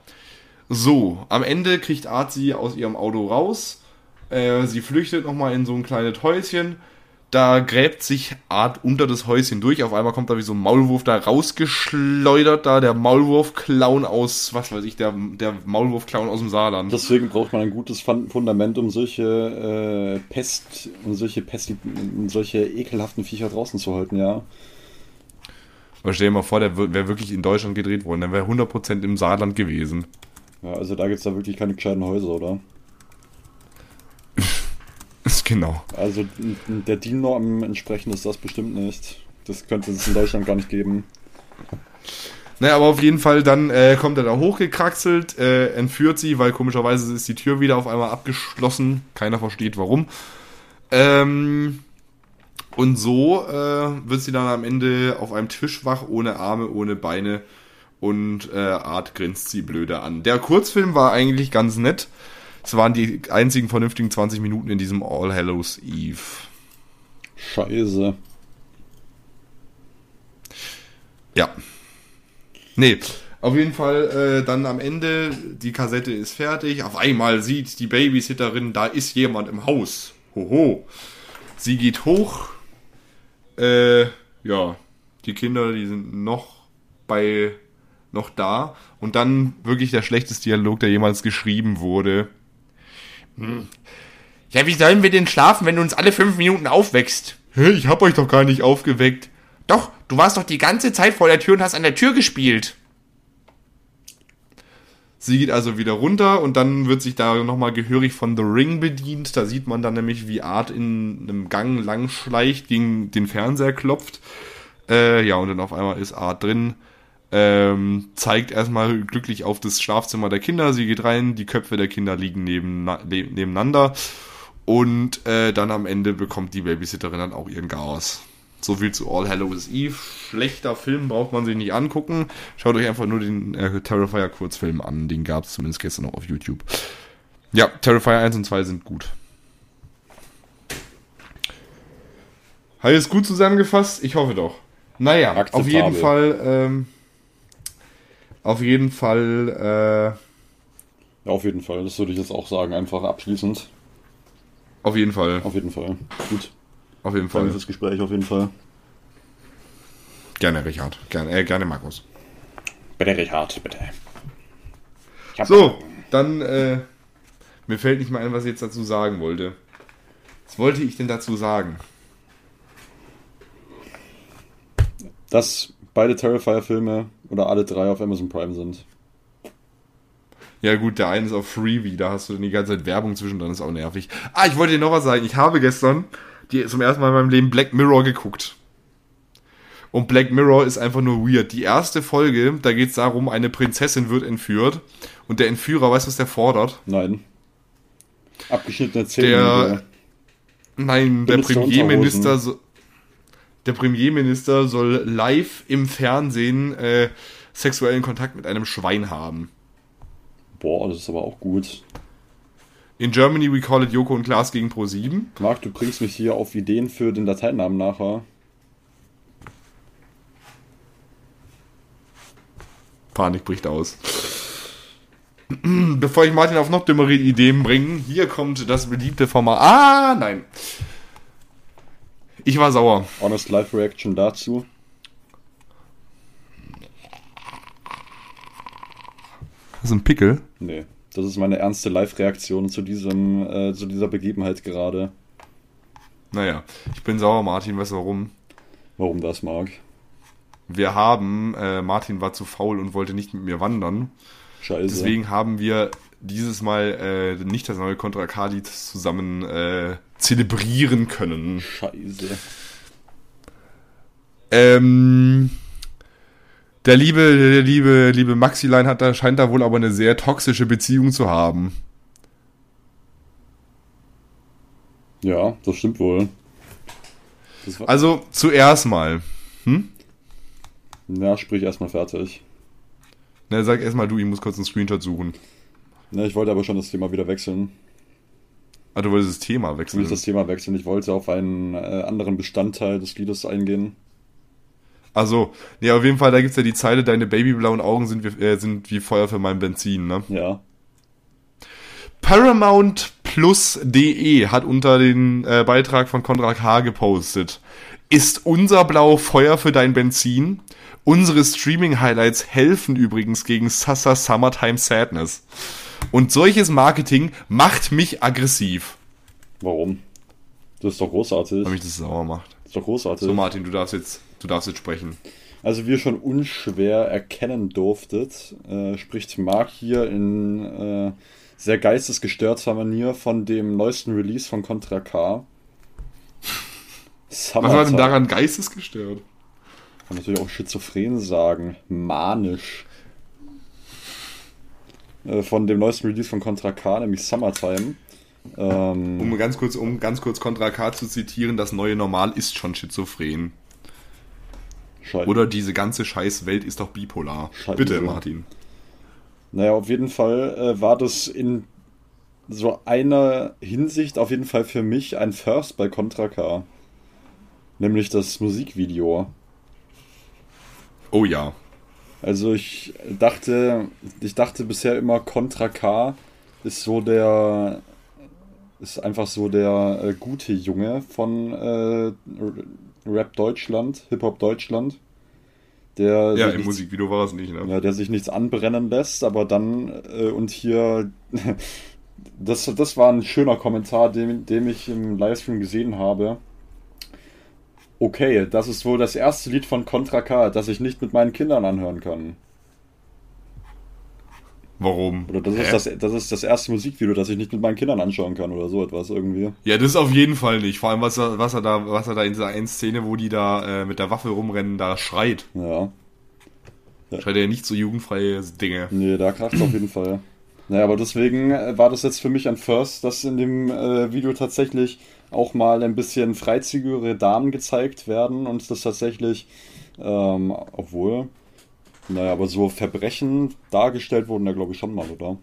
So, am Ende kriegt Art sie aus ihrem Auto raus. Äh, sie flüchtet noch mal in so ein kleines Häuschen da gräbt sich Art unter das Häuschen durch. Auf einmal kommt da wie so ein Maulwurf da rausgeschleudert, da der Maulwurf-Clown aus, was weiß ich, der, der Maulwurf-Clown aus dem Saarland. Deswegen braucht man ein gutes Fun- Fundament, um solche äh, Pest, um solche Pest, um solche ekelhaften Viecher draußen zu halten, ja. Aber stell dir mal vor, der wäre wirklich in Deutschland gedreht worden, der wäre 100% im Saarland gewesen. Ja, also da gibt's da wirklich keine gescheiten Häuser, oder? Genau. Also der DIN-Norm entsprechend ist das bestimmt nicht. Das könnte es in Deutschland gar nicht geben. Naja, aber auf jeden Fall, dann äh, kommt er da hochgekraxelt, äh, entführt sie, weil komischerweise ist die Tür wieder auf einmal abgeschlossen. Keiner versteht warum. Ähm, und so äh, wird sie dann am Ende auf einem Tisch wach, ohne Arme, ohne Beine. Und äh, Art grinst sie blöde an. Der Kurzfilm war eigentlich ganz nett. Es waren die einzigen vernünftigen 20 Minuten in diesem All Hallows Eve. Scheiße. Ja. Nee, auf jeden Fall äh, dann am Ende, die Kassette ist fertig. Auf einmal sieht die Babysitterin, da ist jemand im Haus. Hoho. Sie geht hoch. Äh, ja, die Kinder, die sind noch bei, noch da. Und dann wirklich der schlechteste Dialog, der jemals geschrieben wurde. Hm. Ja, wie sollen wir denn schlafen, wenn du uns alle fünf Minuten aufwächst? Hä, ich hab euch doch gar nicht aufgeweckt. Doch, du warst doch die ganze Zeit vor der Tür und hast an der Tür gespielt. Sie geht also wieder runter und dann wird sich da nochmal gehörig von The Ring bedient. Da sieht man dann nämlich, wie Art in einem Gang lang schleicht, gegen den Fernseher klopft. Äh, ja, und dann auf einmal ist Art drin. Ähm, zeigt erstmal glücklich auf das Schlafzimmer der Kinder. Sie geht rein, die Köpfe der Kinder liegen neben, nebeneinander. Und äh, dann am Ende bekommt die Babysitterin dann auch ihren Chaos. So viel zu All Hallows Eve. Schlechter Film braucht man sich nicht angucken. Schaut euch einfach nur den äh, Terrifier Kurzfilm an. Den gab es zumindest gestern noch auf YouTube. Ja, Terrifier 1 und 2 sind gut. Habe ich es gut zusammengefasst? Ich hoffe doch. Naja, auf jeden Fall, ähm, auf jeden Fall, Ja, auf jeden Fall. Das würde ich jetzt auch sagen, einfach abschließend. äh, auf jeden Fall, Auf jeden Fall. Gut. auf jeden Danke Fall. fürs Gespräch, auf jeden Fall. Gerne, Richard. Gerne, äh, gerne, Markus. Bitte, Richard, bitte. Ich So, dann, äh, mir fällt nicht mal ein, was ich jetzt dazu sagen wollte. Was wollte ich denn dazu sagen? Dass beide Terrifier-Filme oder alle drei auf Amazon Prime sind. Ja gut, der eine ist auf Freebie, da hast du dann die ganze Zeit Werbung zwischen, dann ist auch nervig. Ah, ich wollte dir noch was sagen. Ich habe gestern die, zum ersten Mal in meinem Leben Black Mirror geguckt. Und Black Mirror ist einfach nur weird. Die erste Folge, da geht es darum, eine Prinzessin wird entführt und der Entführer, weißt du, was der fordert? Nein. Abgeschnittene Zähne. Der, nein, der Benutzt du Premierminister, Unterhosen? Der Premierminister soll live im Fernsehen äh, sexuellen Kontakt mit einem Schwein haben. Boah, das ist aber auch gut. In Germany we call it Joko und Klaas gegen Pro7. Marc, du bringst mich hier auf Ideen für den Dateinamen nachher. Panik bricht aus. Bevor ich Martin auf noch dümmere Ideen bringe, hier kommt das beliebte Format. Ah, nein. Ich war sauer. Honest Live Reaction dazu. Das ist ein Pickel. Nee, das ist meine ernste Live-Reaktion zu diesem, äh, zu dieser Begebenheit gerade. Naja, ich bin sauer, Martin. Weißt du warum? Warum das, Marc? Wir haben, äh, Martin war zu faul und wollte nicht mit mir wandern. Scheiße. Deswegen haben wir dieses Mal äh, nicht das neue Contra K-Lied zusammen äh, zelebrieren können. Scheiße. Ähm, der liebe, der liebe, liebe Maxilein hat da, scheint da wohl aber eine sehr toxische Beziehung zu haben. Ja, das stimmt wohl. Das Also zuerst mal. Hm? ja, sprich erstmal fertig. Na, sag erstmal du, ich muss kurz einen Screenshot suchen. Ne, ich wollte aber schon das Thema wieder wechseln. Ah, du wolltest das Thema Ich wechseln. will das Thema wechseln. Ich wollte auf einen äh, anderen Bestandteil des Liedes eingehen. Also, nee, auf jeden Fall, da gibt's ja die Zeile, deine babyblauen Augen sind wie, äh, sind wie Feuer für mein Benzin, ne? Ja. ParamountPlus.de hat unter den äh, Beitrag von Konrad H. gepostet. Ist unser Blau Feuer für dein Benzin? Unsere Streaming-Highlights helfen übrigens gegen Sassa Summertime Sadness. Und solches Marketing macht mich aggressiv. Warum? Das ist doch großartig. Weil mich das sauer macht. Das ist doch großartig. So, Martin, du darfst jetzt, du darfst jetzt sprechen. Also wie ihr schon unschwer erkennen durftet, äh, spricht Marc hier in äh, sehr geistesgestörter Manier von dem neuesten Release von Contra K. Was war denn daran geistesgestört? Kann man natürlich auch schizophren sagen. Manisch. Äh, von dem neuesten Release von Contra K, nämlich Summertime. Ähm, Um ganz kurz, um ganz kurz Contra K zu zitieren, das neue Normal ist schon schizophren. Scheiße. Oder diese ganze scheiß Welt ist doch bipolar. Scheiße. Bitte, Martin. Naja, auf jeden Fall äh, war das in so einer Hinsicht auf jeden Fall für mich ein First bei Contra K. Nämlich das Musikvideo. Oh ja. Also ich dachte, ich dachte bisher immer Contra K ist so der, ist einfach so der äh, gute Junge von äh, Rap Deutschland, Hip Hop Deutschland. Der Ja, sich im nichts- Musikvideo war es nicht, ne? ja, der sich nichts anbrennen lässt, aber dann äh, und hier das, das war ein schöner Kommentar, den, den ich im Livestream gesehen habe. Okay, das ist wohl das erste Lied von Contra K, das ich nicht mit meinen Kindern anhören kann. Warum? Oder das Hä? ist das, das ist das erste Musikvideo, das ich nicht mit meinen Kindern anschauen kann oder so etwas irgendwie. Ja, das auf jeden Fall nicht. Vor allem, was er, was er da, was er da in dieser einen Szene, wo die da äh, mit der Waffe rumrennen, da schreit. Ja. Schreit er ja nicht so jugendfreie Dinge. Nee, da kracht's auf jeden Fall. Naja, aber deswegen äh, war das jetzt für mich ein First, dass in dem äh, Video tatsächlich auch mal ein bisschen freizügigere Damen gezeigt werden und das tatsächlich, ähm, obwohl, naja, aber so Verbrechen dargestellt wurden da glaube ich schon mal, oder?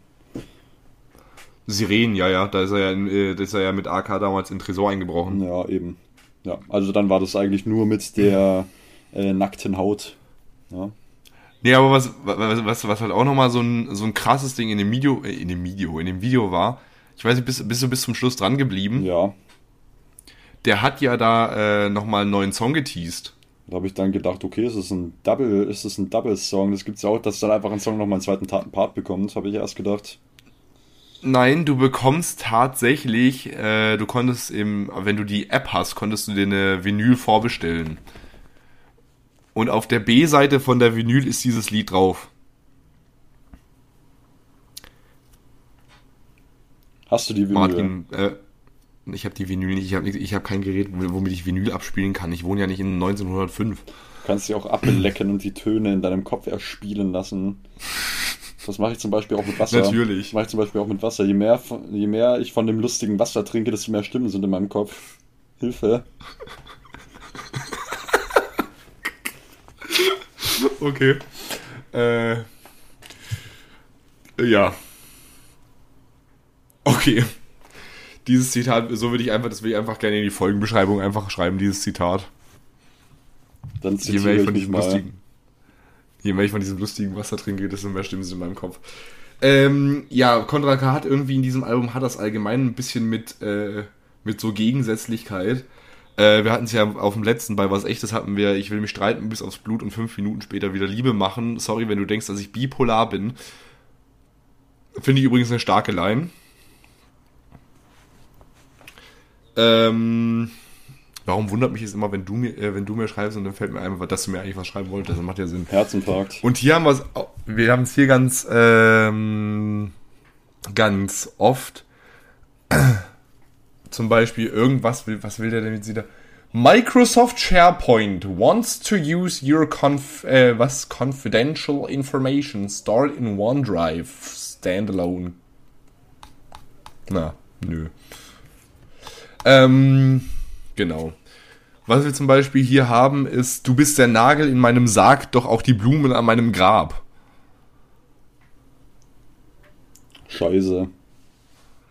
Sirenen, ja, ja, da ist er ja, in, äh, da ist er ja mit AK damals in Tresor eingebrochen. Ja, eben. Ja, also dann war das eigentlich nur mit der äh, nackten Haut. Ja. Nee, aber was, was, was, was halt auch nochmal so ein, so ein krasses Ding in dem Video, äh, in dem Video, in dem Video war, ich weiß nicht, bist, bist du bis zum Schluss dran geblieben? ja, Der hat ja da äh, nochmal einen neuen Song geteased. da habe ich dann gedacht, okay, ist es ein Double, ist es ein Double-Song? Das gibt's ja auch, dass dann einfach ein Song nochmal einen zweiten Ta- Part bekommt, habe ich erst gedacht. Nein, du bekommst tatsächlich, äh, du konntest im, wenn du die App hast, konntest du dir eine Vinyl vorbestellen. Und auf der B-Seite von der Vinyl ist dieses Lied drauf. Hast du die Vinyl? Martin, äh, ich habe die Vinyl nicht, ich habe ich hab kein Gerät, womit ich Vinyl abspielen kann. Ich wohne ja nicht in 1905. kannst dich auch ablecken und die Töne in deinem Kopf erspielen lassen. Das mache ich zum Beispiel auch mit Wasser. Natürlich. Das mache ich zum Beispiel auch mit Wasser. Je mehr, je mehr ich von dem lustigen Wasser trinke, desto mehr Stimmen sind in meinem Kopf. Hilfe. Okay. Äh. Ja. Okay. Dieses Zitat, so würde ich einfach, das will ich einfach gerne in die Folgenbeschreibung einfach schreiben, dieses Zitat. Dann Je mehr zitiere ich von diesem mal. lustigen, je mehr ich von diesem lustigen Wasser trinke, desto mehr Stimmen sind in meinem Kopf. Ähm, ja, Konrad K. hat irgendwie in diesem Album hat das allgemein ein bisschen mit, äh, mit so Gegensätzlichkeit. Äh, wir hatten es ja auf dem letzten bei was echtes hatten wir, ich will mich streiten bis aufs Blut und fünf Minuten später wieder Liebe machen. Sorry, wenn du denkst, dass ich bipolar bin. Finde ich übrigens eine starke Line. Ähm, warum wundert mich es immer, wenn du mir, äh, wenn du mir schreibst und dann fällt mir ein, dass du mir eigentlich was schreiben wolltest. Das macht ja Sinn. Herzinfarkt. Und hier haben wir es, wir haben es hier ganz, ähm, ganz oft. Zum Beispiel irgendwas will, was will der denn jetzt wieder? Microsoft SharePoint wants to use your conf, äh, was confidential information stored in OneDrive standalone. Na, nö. Ähm, genau. Was wir zum Beispiel hier haben, ist, du bist der Nagel in meinem Sarg, doch auch die Blumen an meinem Grab. Scheiße.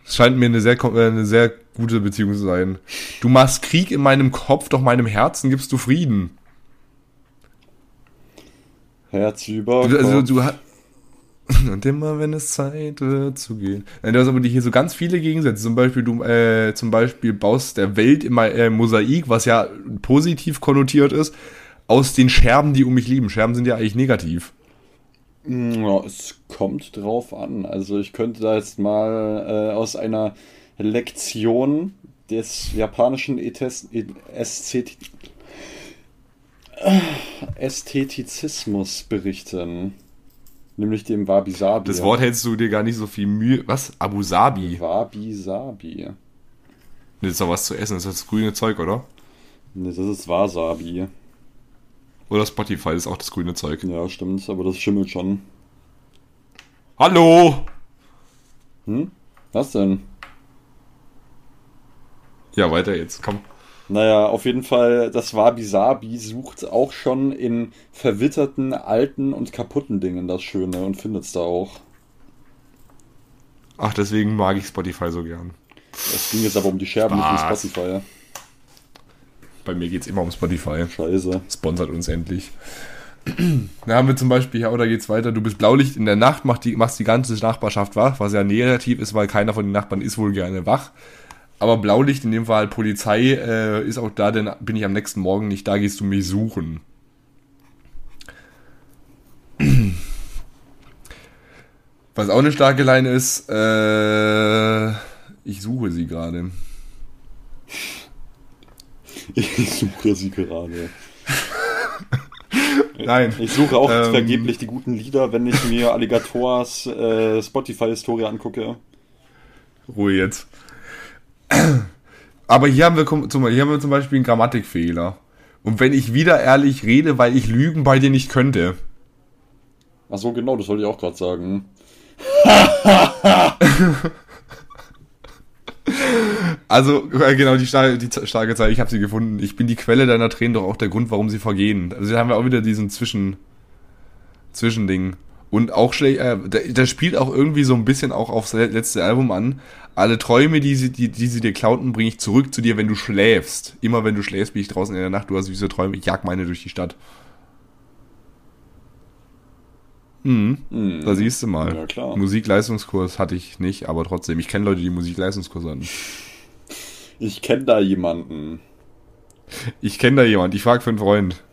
Es scheint mir eine sehr, äh, eine sehr gute Beziehung zu sein. Du machst Krieg in meinem Kopf, doch meinem Herzen gibst du Frieden. Herz über. Du, also du hast. Und immer wenn es Zeit wird zu gehen. Du hast aber hier so ganz viele Gegensätze. Zum Beispiel, du äh, zum Beispiel baust der Welt immer äh, Mosaik, was ja positiv konnotiert ist, aus den Scherben, die um mich lieben. Scherben sind ja eigentlich negativ. Ja, es kommt drauf an. Also ich könnte da jetzt mal äh, aus einer Lektion des japanischen Ästhetizismus berichten. Nämlich dem Wabi-Sabi. Das Wort hältst du dir gar nicht so viel Mühe. Was? Abu Sabi? Wabi-Sabi. Das ist doch was zu essen. Das ist das grüne Zeug, oder? Ne, das ist Wasabi. Oder Spotify ist auch das grüne Zeug. Ja, stimmt, aber das schimmelt schon. Hallo! Hm? Was denn? Ja, weiter jetzt. Komm. Naja, auf jeden Fall, das Wabi-Sabi sucht auch schon in verwitterten, alten und kaputten Dingen das Schöne und findet es da auch. Ach, deswegen mag ich Spotify so gern. Es ging jetzt aber um die Scherben, nicht um Spaß. Spotify. Bei mir geht's immer um Spotify. Scheiße. Sponsert uns endlich. Da haben wir zum Beispiel, ja, oder geht's weiter? Du bist Blaulicht in der Nacht, machst die, machst die ganze Nachbarschaft wach, was ja negativ ist, weil keiner von den Nachbarn ist wohl gerne wach. Aber Blaulicht, in dem Fall Polizei, äh, ist auch da, denn bin ich am nächsten Morgen nicht da, gehst du mich suchen. Was auch eine starke Line ist, äh, ich suche sie gerade. Ich suche sie gerade. Nein. Ich suche auch Ähm. vergeblich die guten Lieder, wenn ich mir Alligators äh, Spotify-Historie angucke. Ruhe jetzt. Aber hier haben wir, hier haben wir zum Beispiel einen Grammatikfehler. Und wenn ich wieder ehrlich rede, weil ich Lügen bei dir nicht könnte. Ach so, genau, das wollte ich auch gerade sagen. Also, äh, genau, die starke, die starke Zeit, ich habe sie gefunden. Ich bin die Quelle deiner Tränen, doch auch der Grund, warum sie vergehen. Also, da haben wir auch wieder diesen Zwischen, Zwischending. Und auch schlecht, äh, der spielt auch irgendwie so ein bisschen auch aufs le- letzte Album an. Alle Träume, die sie, die, die sie dir klauten, bringe ich zurück zu dir, wenn du schläfst. Immer wenn du schläfst, bin ich draußen in der Nacht, du hast süße Träume, ich jag meine durch die Stadt. Mhm. Da siehst du mal. Ja, klar. Musikleistungskurs hatte ich nicht, aber trotzdem, ich kenne Leute, die Musikleistungskurs hatten. Ich kenne da jemanden. Ich kenne da jemand, ich frage für einen Freund.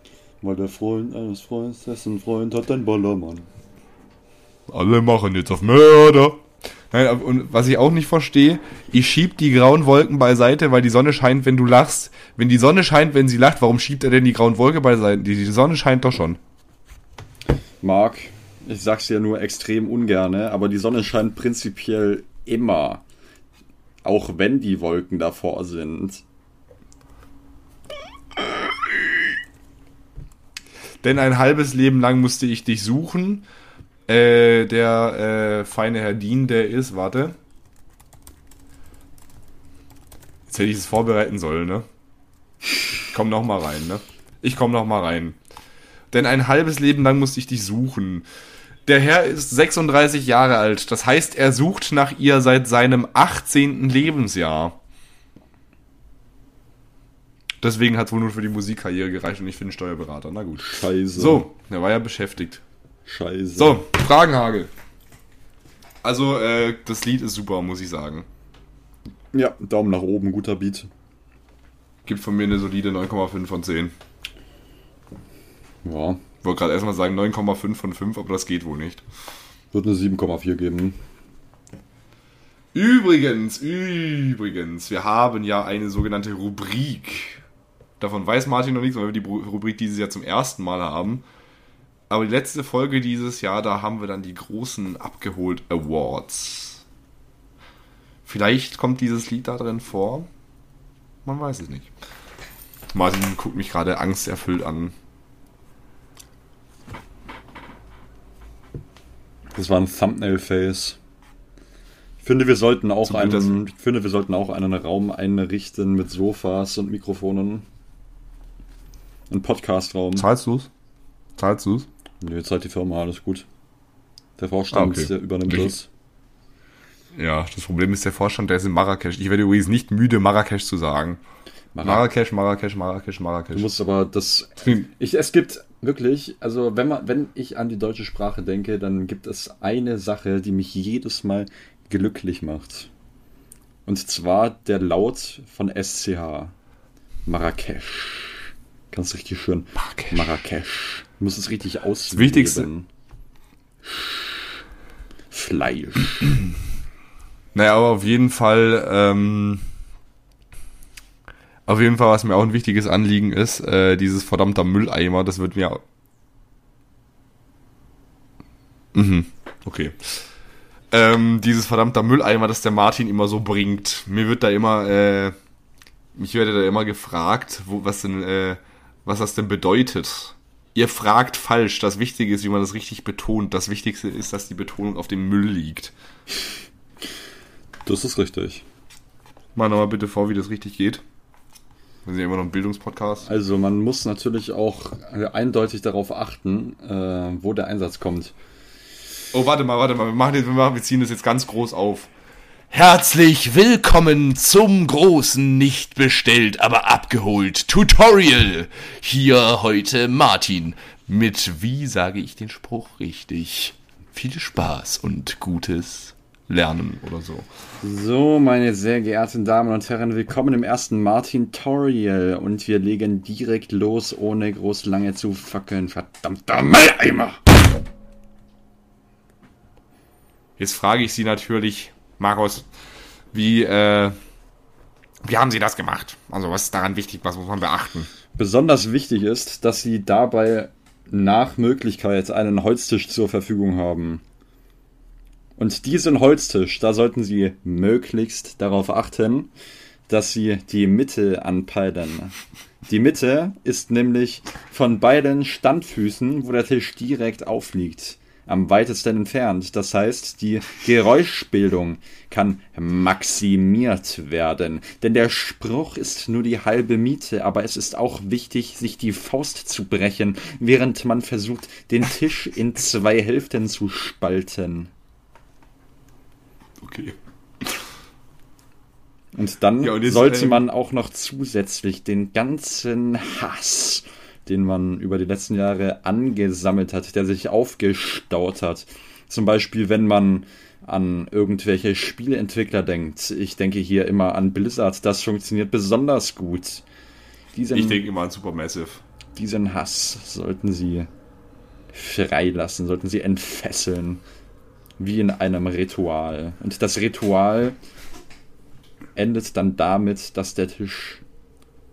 Weil der Freund eines Freundes, dessen Freund hat einen Ballermann. Alle machen jetzt auf Mörder. Nein, und was ich auch nicht verstehe, ich schieb die grauen Wolken beiseite, weil die Sonne scheint, wenn du lachst. Wenn die Sonne scheint, wenn sie lacht, warum schiebt er denn die grauen Wolke beiseite? Die, die Sonne scheint doch schon. Marc, ich sag's dir nur extrem ungerne, aber die Sonne scheint prinzipiell immer. Auch wenn die Wolken davor sind. Denn ein halbes Leben lang musste ich dich suchen. Äh, der äh, feine Herr Dean, der ist, warte. Jetzt hätte ich es vorbereiten sollen, ne? Komm noch mal rein, ne? Ich komm noch mal rein. Denn ein halbes Leben lang musste ich dich suchen. Der Herr ist 36 Jahre alt. Das heißt, er sucht nach ihr seit seinem 18. Lebensjahr. Deswegen hat es wohl nur für die Musikkarriere gereicht und nicht für den Steuerberater. Na gut. Scheiße. So, er war ja beschäftigt. Scheiße. So, Fragenhagel. Also, äh, das Lied ist super, muss ich sagen. Ja, Daumen nach oben, guter Beat. Gibt von mir eine solide 9,5 von 10. Ja, Ich wollte gerade erstmal sagen 9,5 von 5, aber das geht wohl nicht. wird eine 7,4 geben. Übrigens, übrigens, wir haben ja eine sogenannte Rubrik. Davon weiß Martin noch nichts, weil wir die Rubrik dieses Jahr zum ersten Mal haben. Aber die letzte Folge dieses Jahr, da haben wir dann die großen Abgeholt Awards. Vielleicht kommt dieses Lied da drin vor. Man weiß es nicht. Martin guckt mich gerade angsterfüllt an. Das war ein Thumbnail-Face. Ich finde, wir sollten auch Glück, einen, ich finde, wir sollten auch einen Raum einrichten mit Sofas und Mikrofonen. Ein Podcastraum. Zahlst du's? Zahlst du's? Nee, jetzt halt die Firma, alles gut. Der Vorstand Ah, okay. der übernimmt das. Ja, das Problem ist der Vorstand, der ist in Marrakesch. Ich werde übrigens nicht müde, Marrakesch zu sagen. Marrakesch, Marrakesch, Marrakesch, Marrakesch. Du musst aber das. Ich, es gibt wirklich, also wenn man, wenn ich an die deutsche Sprache denke, dann gibt es eine Sache, die mich jedes Mal glücklich macht. Und zwar der Laut von SCH. Marrakesch. Ganz richtig schön. Marrakesch. Marrakesch. Du musst es richtig aus. Wichtigste- Fleisch. Naja, aber auf jeden Fall, ähm, auf jeden Fall, was mir auch ein wichtiges Anliegen ist, äh, dieses verdammter Mülleimer, das wird mir. Mhm, okay. Ähm, dieses verdammter Mülleimer, das der Martin immer so bringt. Mir wird da immer, äh, mich werde da immer gefragt, wo, was denn, äh, was das denn bedeutet. Ihr fragt falsch. Das Wichtige ist, wie man das richtig betont. Das Wichtigste ist, dass die Betonung auf dem Müll liegt. Das ist richtig. Mal nochmal bitte vor, wie das richtig geht. Wir sind ja immer noch ein Bildungspodcast. Also man muss natürlich auch äh, eindeutig darauf achten, äh, wo der Einsatz kommt. Oh, warte mal, warte mal. Wir, machen jetzt, wir, machen, wir ziehen das jetzt ganz groß auf. Herzlich willkommen zum großen, nicht bestellt, aber abgeholt Tutorial. Hier heute Martin mit, wie sage ich den Spruch richtig? Viel Spaß und gutes Lernen oder so. So, meine sehr geehrten Damen und Herren, willkommen im ersten Martin-Torial und wir legen direkt los, ohne groß lange zu fackeln. Verdammter Mülleimer! Jetzt frage ich Sie natürlich, Markus, wie, äh, wie haben Sie das gemacht? Also was ist daran wichtig? Was muss man beachten? Besonders wichtig ist, dass Sie dabei nach Möglichkeit einen Holztisch zur Verfügung haben. Und diesen Holztisch, da sollten Sie möglichst darauf achten, dass Sie die Mitte anpeilen. Die Mitte ist nämlich von beiden Standfüßen, wo der Tisch direkt aufliegt, am weitesten entfernt. Das heißt, die Geräuschbildung kann maximiert werden. Denn der Spruch ist nur die halbe Miete, aber es ist auch wichtig, sich die Faust zu brechen, während man versucht, den Tisch in zwei Hälften zu spalten. Okay. Und dann Ja, und sollte äh, man auch noch zusätzlich den ganzen Hass, den man über die letzten Jahre angesammelt hat, der sich aufgestaut hat. Zum Beispiel, wenn man an irgendwelche Spieleentwickler denkt. Ich denke hier immer an Blizzard, das funktioniert besonders gut. Diesen, Ich denke immer an Supermassive. diesen Hass sollten sie freilassen, sollten sie entfesseln. Wie in einem Ritual. Und das Ritual endet dann damit, dass der Tisch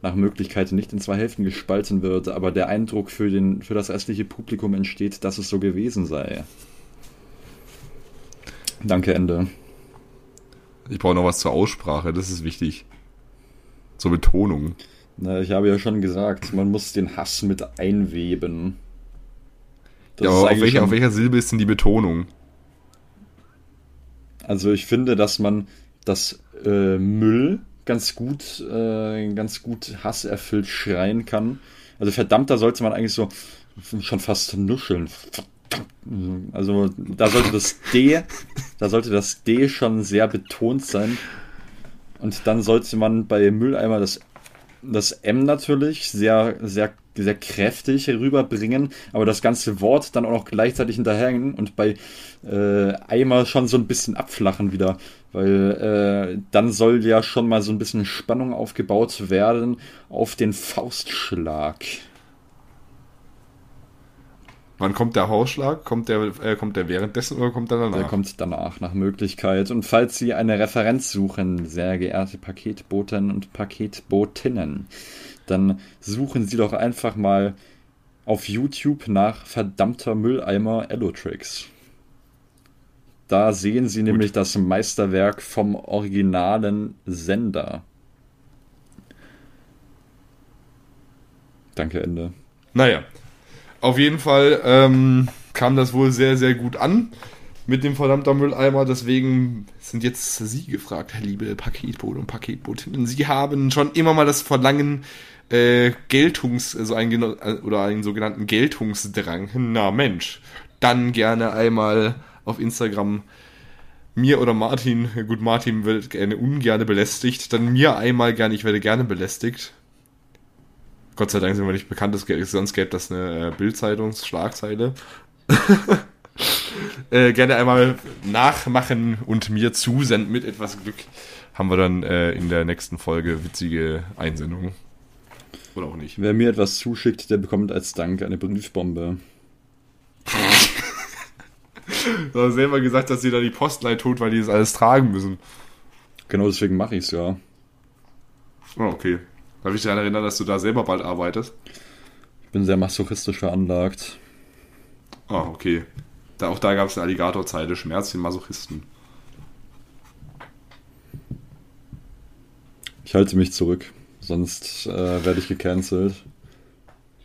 nach Möglichkeit nicht in zwei Hälften gespalten wird, aber der Eindruck für, den, für das restliche Publikum entsteht, dass es so gewesen sei. Danke, Ende. Ich brauche noch was zur Aussprache, das ist wichtig. Zur Betonung. Na, ich habe ja schon gesagt, man muss den Hass mit einweben. Das ja, aber auf welcher, schon- auf welcher Silbe ist denn die Betonung? Also ich finde, dass man das äh, Müll ganz gut, äh, ganz gut hasserfüllt schreien kann. Also verdammt, da sollte man eigentlich so schon fast nuscheln. Also da sollte das D, da sollte das D schon sehr betont sein. Und dann sollte man bei Mülleimer das, das M natürlich sehr, sehr, sehr kräftig rüberbringen, aber das ganze Wort dann auch noch gleichzeitig hinterhängen und bei äh, Eimer schon so ein bisschen abflachen wieder, weil äh, dann soll ja schon mal so ein bisschen Spannung aufgebaut werden auf den Faustschlag. Wann kommt der Hausschlag? Kommt der, äh, kommt der währenddessen oder kommt der danach? Der kommt danach nach Möglichkeit. Und falls Sie eine Referenz suchen, sehr geehrte Paketboten und Paketbotinnen, dann suchen Sie doch einfach mal auf YouTube nach verdammter Mülleimer Elotrix. Da sehen Sie nämlich das Meisterwerk vom originalen Sender. Danke, Ende. Naja, auf jeden Fall ähm, kam das wohl sehr, sehr gut an mit dem verdammter Mülleimer. Deswegen sind jetzt Sie gefragt, Herr liebe Paketbote und Paketbotinnen. Sie haben schon immer mal das Verlangen, äh, Geltungs-, also einen, äh, oder einen sogenannten Geltungsdrang. Na Mensch, dann gerne einmal auf Instagram mir oder Martin, gut, Martin wird gerne ungerne belästigt, dann mir einmal gerne, ich werde gerne belästigt. Gott sei Dank sind wir nicht bekannt, sonst gäbe das eine äh, Bildzeitungsschlagzeile. äh, gerne einmal nachmachen und mir zusenden mit etwas Glück. Haben wir dann äh, in der nächsten Folge witzige Einsendungen. Oder auch nicht. Wer mir etwas zuschickt, der bekommt als Dank eine Briefbombe. Du hast selber gesagt, dass sie da die Postleih tut, weil die das alles tragen müssen. Genau deswegen mache ich es ja. Oh, okay. Darf ich dich daran erinnern, dass du da selber bald arbeitest? Ich bin sehr masochistisch veranlagt. Ah, okay. Da, auch da gab es eine Alligatorzeile, Schmerz den Masochisten. Ich halte mich zurück, sonst äh, werde ich gecancelt.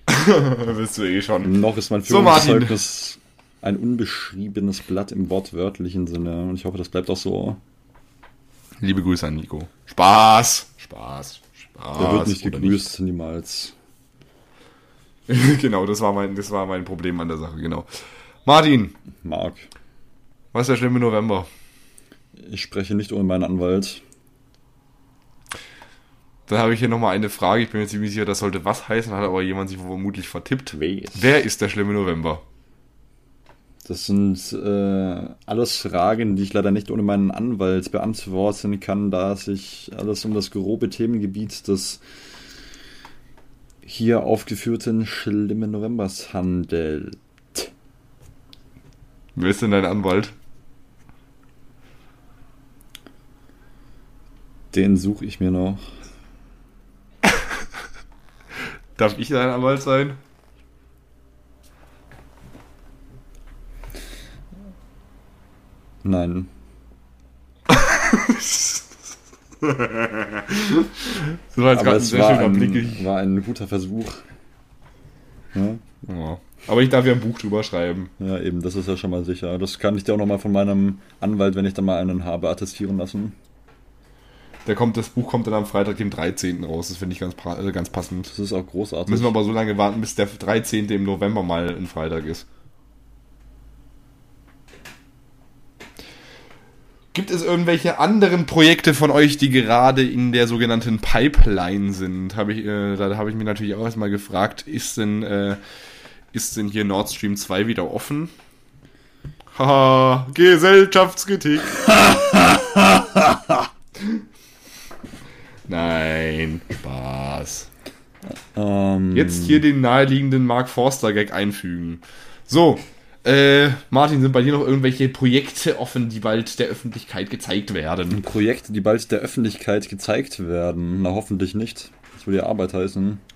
Bist du eh schon. Noch ist mein So. Führungszeugnis ein unbeschriebenes Blatt im wortwörtlichen Sinne und ich hoffe, das bleibt auch so. Liebe Grüße an Nico. Spaß. Spaß. Spaß. Der wird nicht gegrüßt, niemals. nicht. genau, das war, mein, das war mein Problem an der Sache, genau. Martin, Marc, was ist der schlimme November? ich spreche nicht ohne meinen Anwalt. Dann habe ich hier nochmal eine Frage. Ich bin mir ziemlich sicher, das sollte was heißen, hat aber jemand sich vermutlich vertippt. Wer? Wer ist der schlimme November? Das sind äh, alles Fragen, die ich leider nicht ohne meinen Anwalt beantworten kann, da es sich alles um das grobe Themengebiet des hier aufgeführten schlimmen Novembers handelt. Wer ist denn dein Anwalt? Den suche ich mir noch. Darf ich dein Anwalt sein? Nein. Das war jetzt Aber gerade ein es sehr war schöner Blick. ein, war ein guter Versuch. Ja, Ja. Aber ich darf ja ein Buch drüber schreiben. ja, eben, das ist ja schon mal sicher. Das kann ich dir auch nochmal von meinem Anwalt, wenn ich dann mal einen habe, attestieren lassen. Der kommt, das Buch kommt dann am Freitag, dem 13. raus. Das finde ich ganz, äh, ganz passend. Das ist auch großartig. Müssen wir aber so lange warten, bis der 13. im November mal ein Freitag ist. Gibt es irgendwelche anderen Projekte von euch, die gerade in der sogenannten Pipeline sind? Habe ich, äh, da habe ich mir natürlich auch erstmal gefragt, ist denn, äh, ist denn hier Nord Stream 2 wieder offen? Haha, Gesellschaftskritik. Nein, Spaß. ähm, Jetzt hier den naheliegenden Mark Forster-Gag einfügen. So, äh, Martin, sind bei dir noch irgendwelche Projekte offen, die bald der Öffentlichkeit gezeigt werden? Projekte, die bald der Öffentlichkeit gezeigt werden. Na, hoffentlich nicht. Das würde ja Arbeit heißen.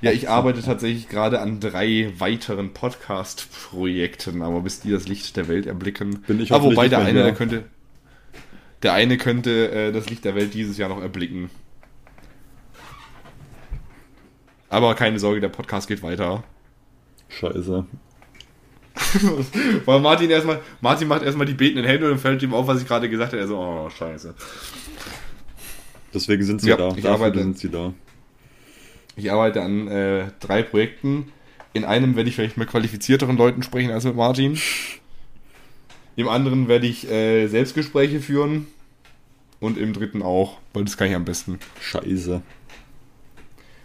Ja, ich arbeite tatsächlich gerade an drei weiteren Podcast-Projekten, aber bis die das Licht der Welt erblicken. Bin ich aber hoffentlich wobei der eine, der könnte, der eine könnte äh, das Licht der Welt dieses Jahr noch erblicken. Aber keine Sorge, der Podcast geht weiter. Scheiße. Weil Martin erstmal, Martin macht erstmal die betenden Hände und dann fällt ihm auf, was ich gerade gesagt habe. Er so, oh, scheiße. Deswegen sind sie Ja, da. ich Dafür arbeite. sind sie da. Ich arbeite an äh, drei Projekten. In einem werde ich vielleicht mit qualifizierteren Leuten sprechen als mit Martin. Im anderen werde ich äh, Selbstgespräche führen. Und im dritten auch, weil das kann ich am besten. Scheiße.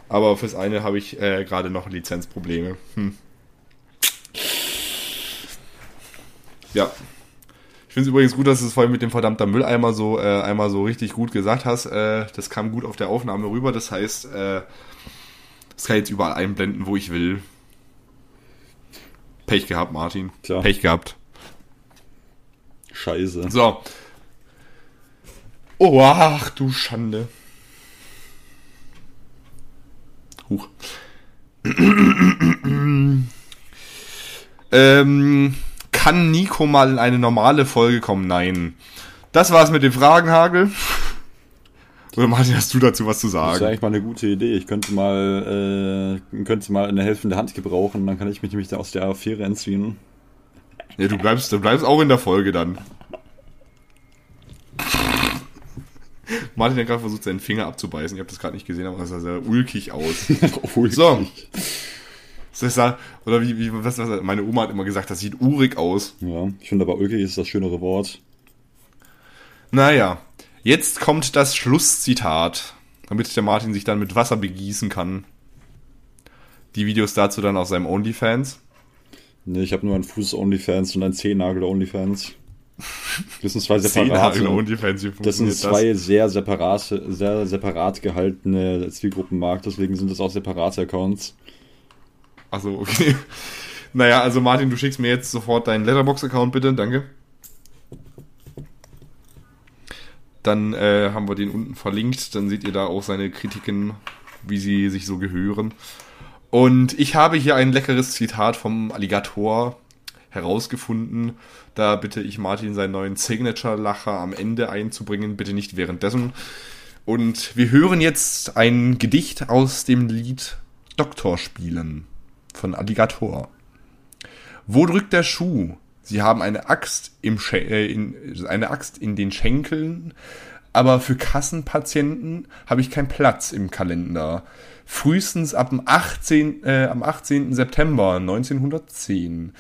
Aber fürs eine habe ich äh, gerade noch Lizenzprobleme. Hm. Ja. Ich finde es übrigens gut, dass du es vorhin mit dem verdammter Mülleimer so äh, einmal so richtig gut gesagt hast. Äh, das kam gut auf der Aufnahme rüber. Das heißt, äh, das kann ich jetzt überall einblenden, wo ich will. Pech gehabt, Martin. Tja. Pech gehabt. Scheiße. So. Oh, ach du Schande. Huch. ähm, kann Nico mal in eine normale Folge kommen? Nein. Das war's mit dem Fragenhagel. Oder Martin, hast du dazu was zu Das ist sagen? eigentlich mal eine gute Idee. Ich könnte mal, äh, könnte mal eine helfende Hand gebrauchen, dann kann ich mich nämlich da aus der Affäre entziehen. Ja, du bleibst, du bleibst auch in der Folge dann. Martin hat gerade versucht, seinen Finger abzubeißen. Ich habe das gerade nicht gesehen, aber das sah sehr ulkig aus. So. Das ja, oder wie, wie was, was, meine Oma hat immer gesagt, das sieht urig aus. Ja, ich finde aber ulkig ist das schönere Wort. Naja, jetzt kommt das Schlusszitat, damit der Martin sich dann mit Wasser begießen kann. Die Videos dazu dann auf seinem OnlyFans. Nee, ich habe nur einen Fuß-Onlyfans und einen Zehennagel-Onlyfans. Das sind zwei separate. OnlyFans, Das sind zwei sehr separate, sehr separat gehaltene Zielgruppenmarkt, deswegen sind das auch separate Accounts. Achso, okay. Naja, also Martin, du schickst mir jetzt sofort deinen Letterbox-Account bitte, danke. Dann äh, haben wir den unten verlinkt, dann seht ihr da auch seine Kritiken, wie sie sich so gehören. Und ich habe hier ein leckeres Zitat vom Alligator herausgefunden. Da bitte ich Martin seinen neuen Signature-Lacher am Ende einzubringen, bitte nicht währenddessen. Und wir hören jetzt ein Gedicht aus dem Lied Doktor spielen von Alligator. Wo drückt der Schuh? Sie haben eine Axt im Schen äh, in, eine Axt in den Schenkeln, aber für Kassenpatienten habe ich keinen Platz im Kalender. Frühestens ab dem 18, äh, am 18. September 1910.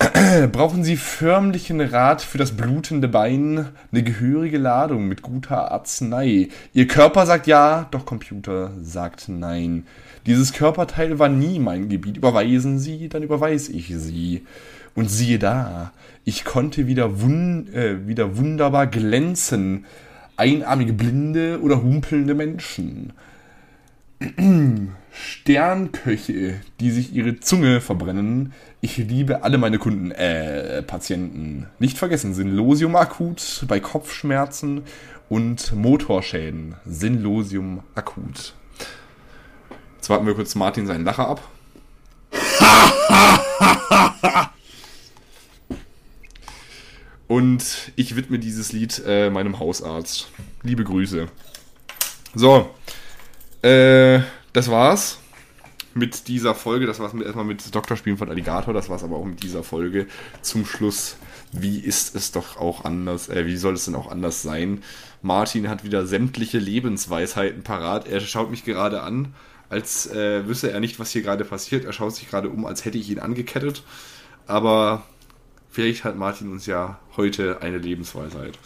Brauchen Sie förmlichen Rat für das blutende Bein, eine gehörige Ladung mit guter Arznei. Ihr Körper sagt ja, doch Computer sagt nein. Dieses Körperteil war nie mein Gebiet. Überweisen Sie, dann überweise ich Sie. Und siehe da, ich konnte wieder, wun äh, wieder wunderbar glänzen. Einarmige Blinde oder humpelnde Menschen. Sternköche, die sich ihre Zunge verbrennen. Ich liebe alle meine Kunden, äh, Patienten. Nicht vergessen, Sinnlosium akut bei Kopfschmerzen und Motorschäden. Sinnlosium akut. Jetzt warten wir kurz Martin seinen Lacher ab. Und ich widme dieses Lied äh, meinem Hausarzt. Liebe Grüße. So, äh, das war's mit dieser Folge. Das war's mit, erstmal mit Doktorspielen von Alligator. Das war's aber auch mit dieser Folge. Zum Schluss, wie ist es doch auch anders, äh, wie soll es denn auch anders sein? Martin hat wieder sämtliche Lebensweisheiten parat. Er schaut mich gerade an, als äh, wüsste er nicht, was hier gerade passiert. Er schaut sich gerade um, als hätte ich ihn angekettet. Aber vielleicht hat Martin uns ja heute eine Lebensweisheit.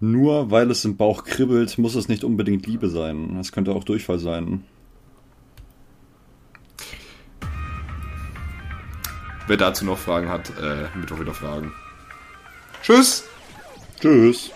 Nur weil es im Bauch kribbelt, muss es nicht unbedingt Liebe sein. Es könnte auch Durchfall sein. Wer dazu noch Fragen hat, äh, mit auch wieder Fragen. Tschüss! Tschüss.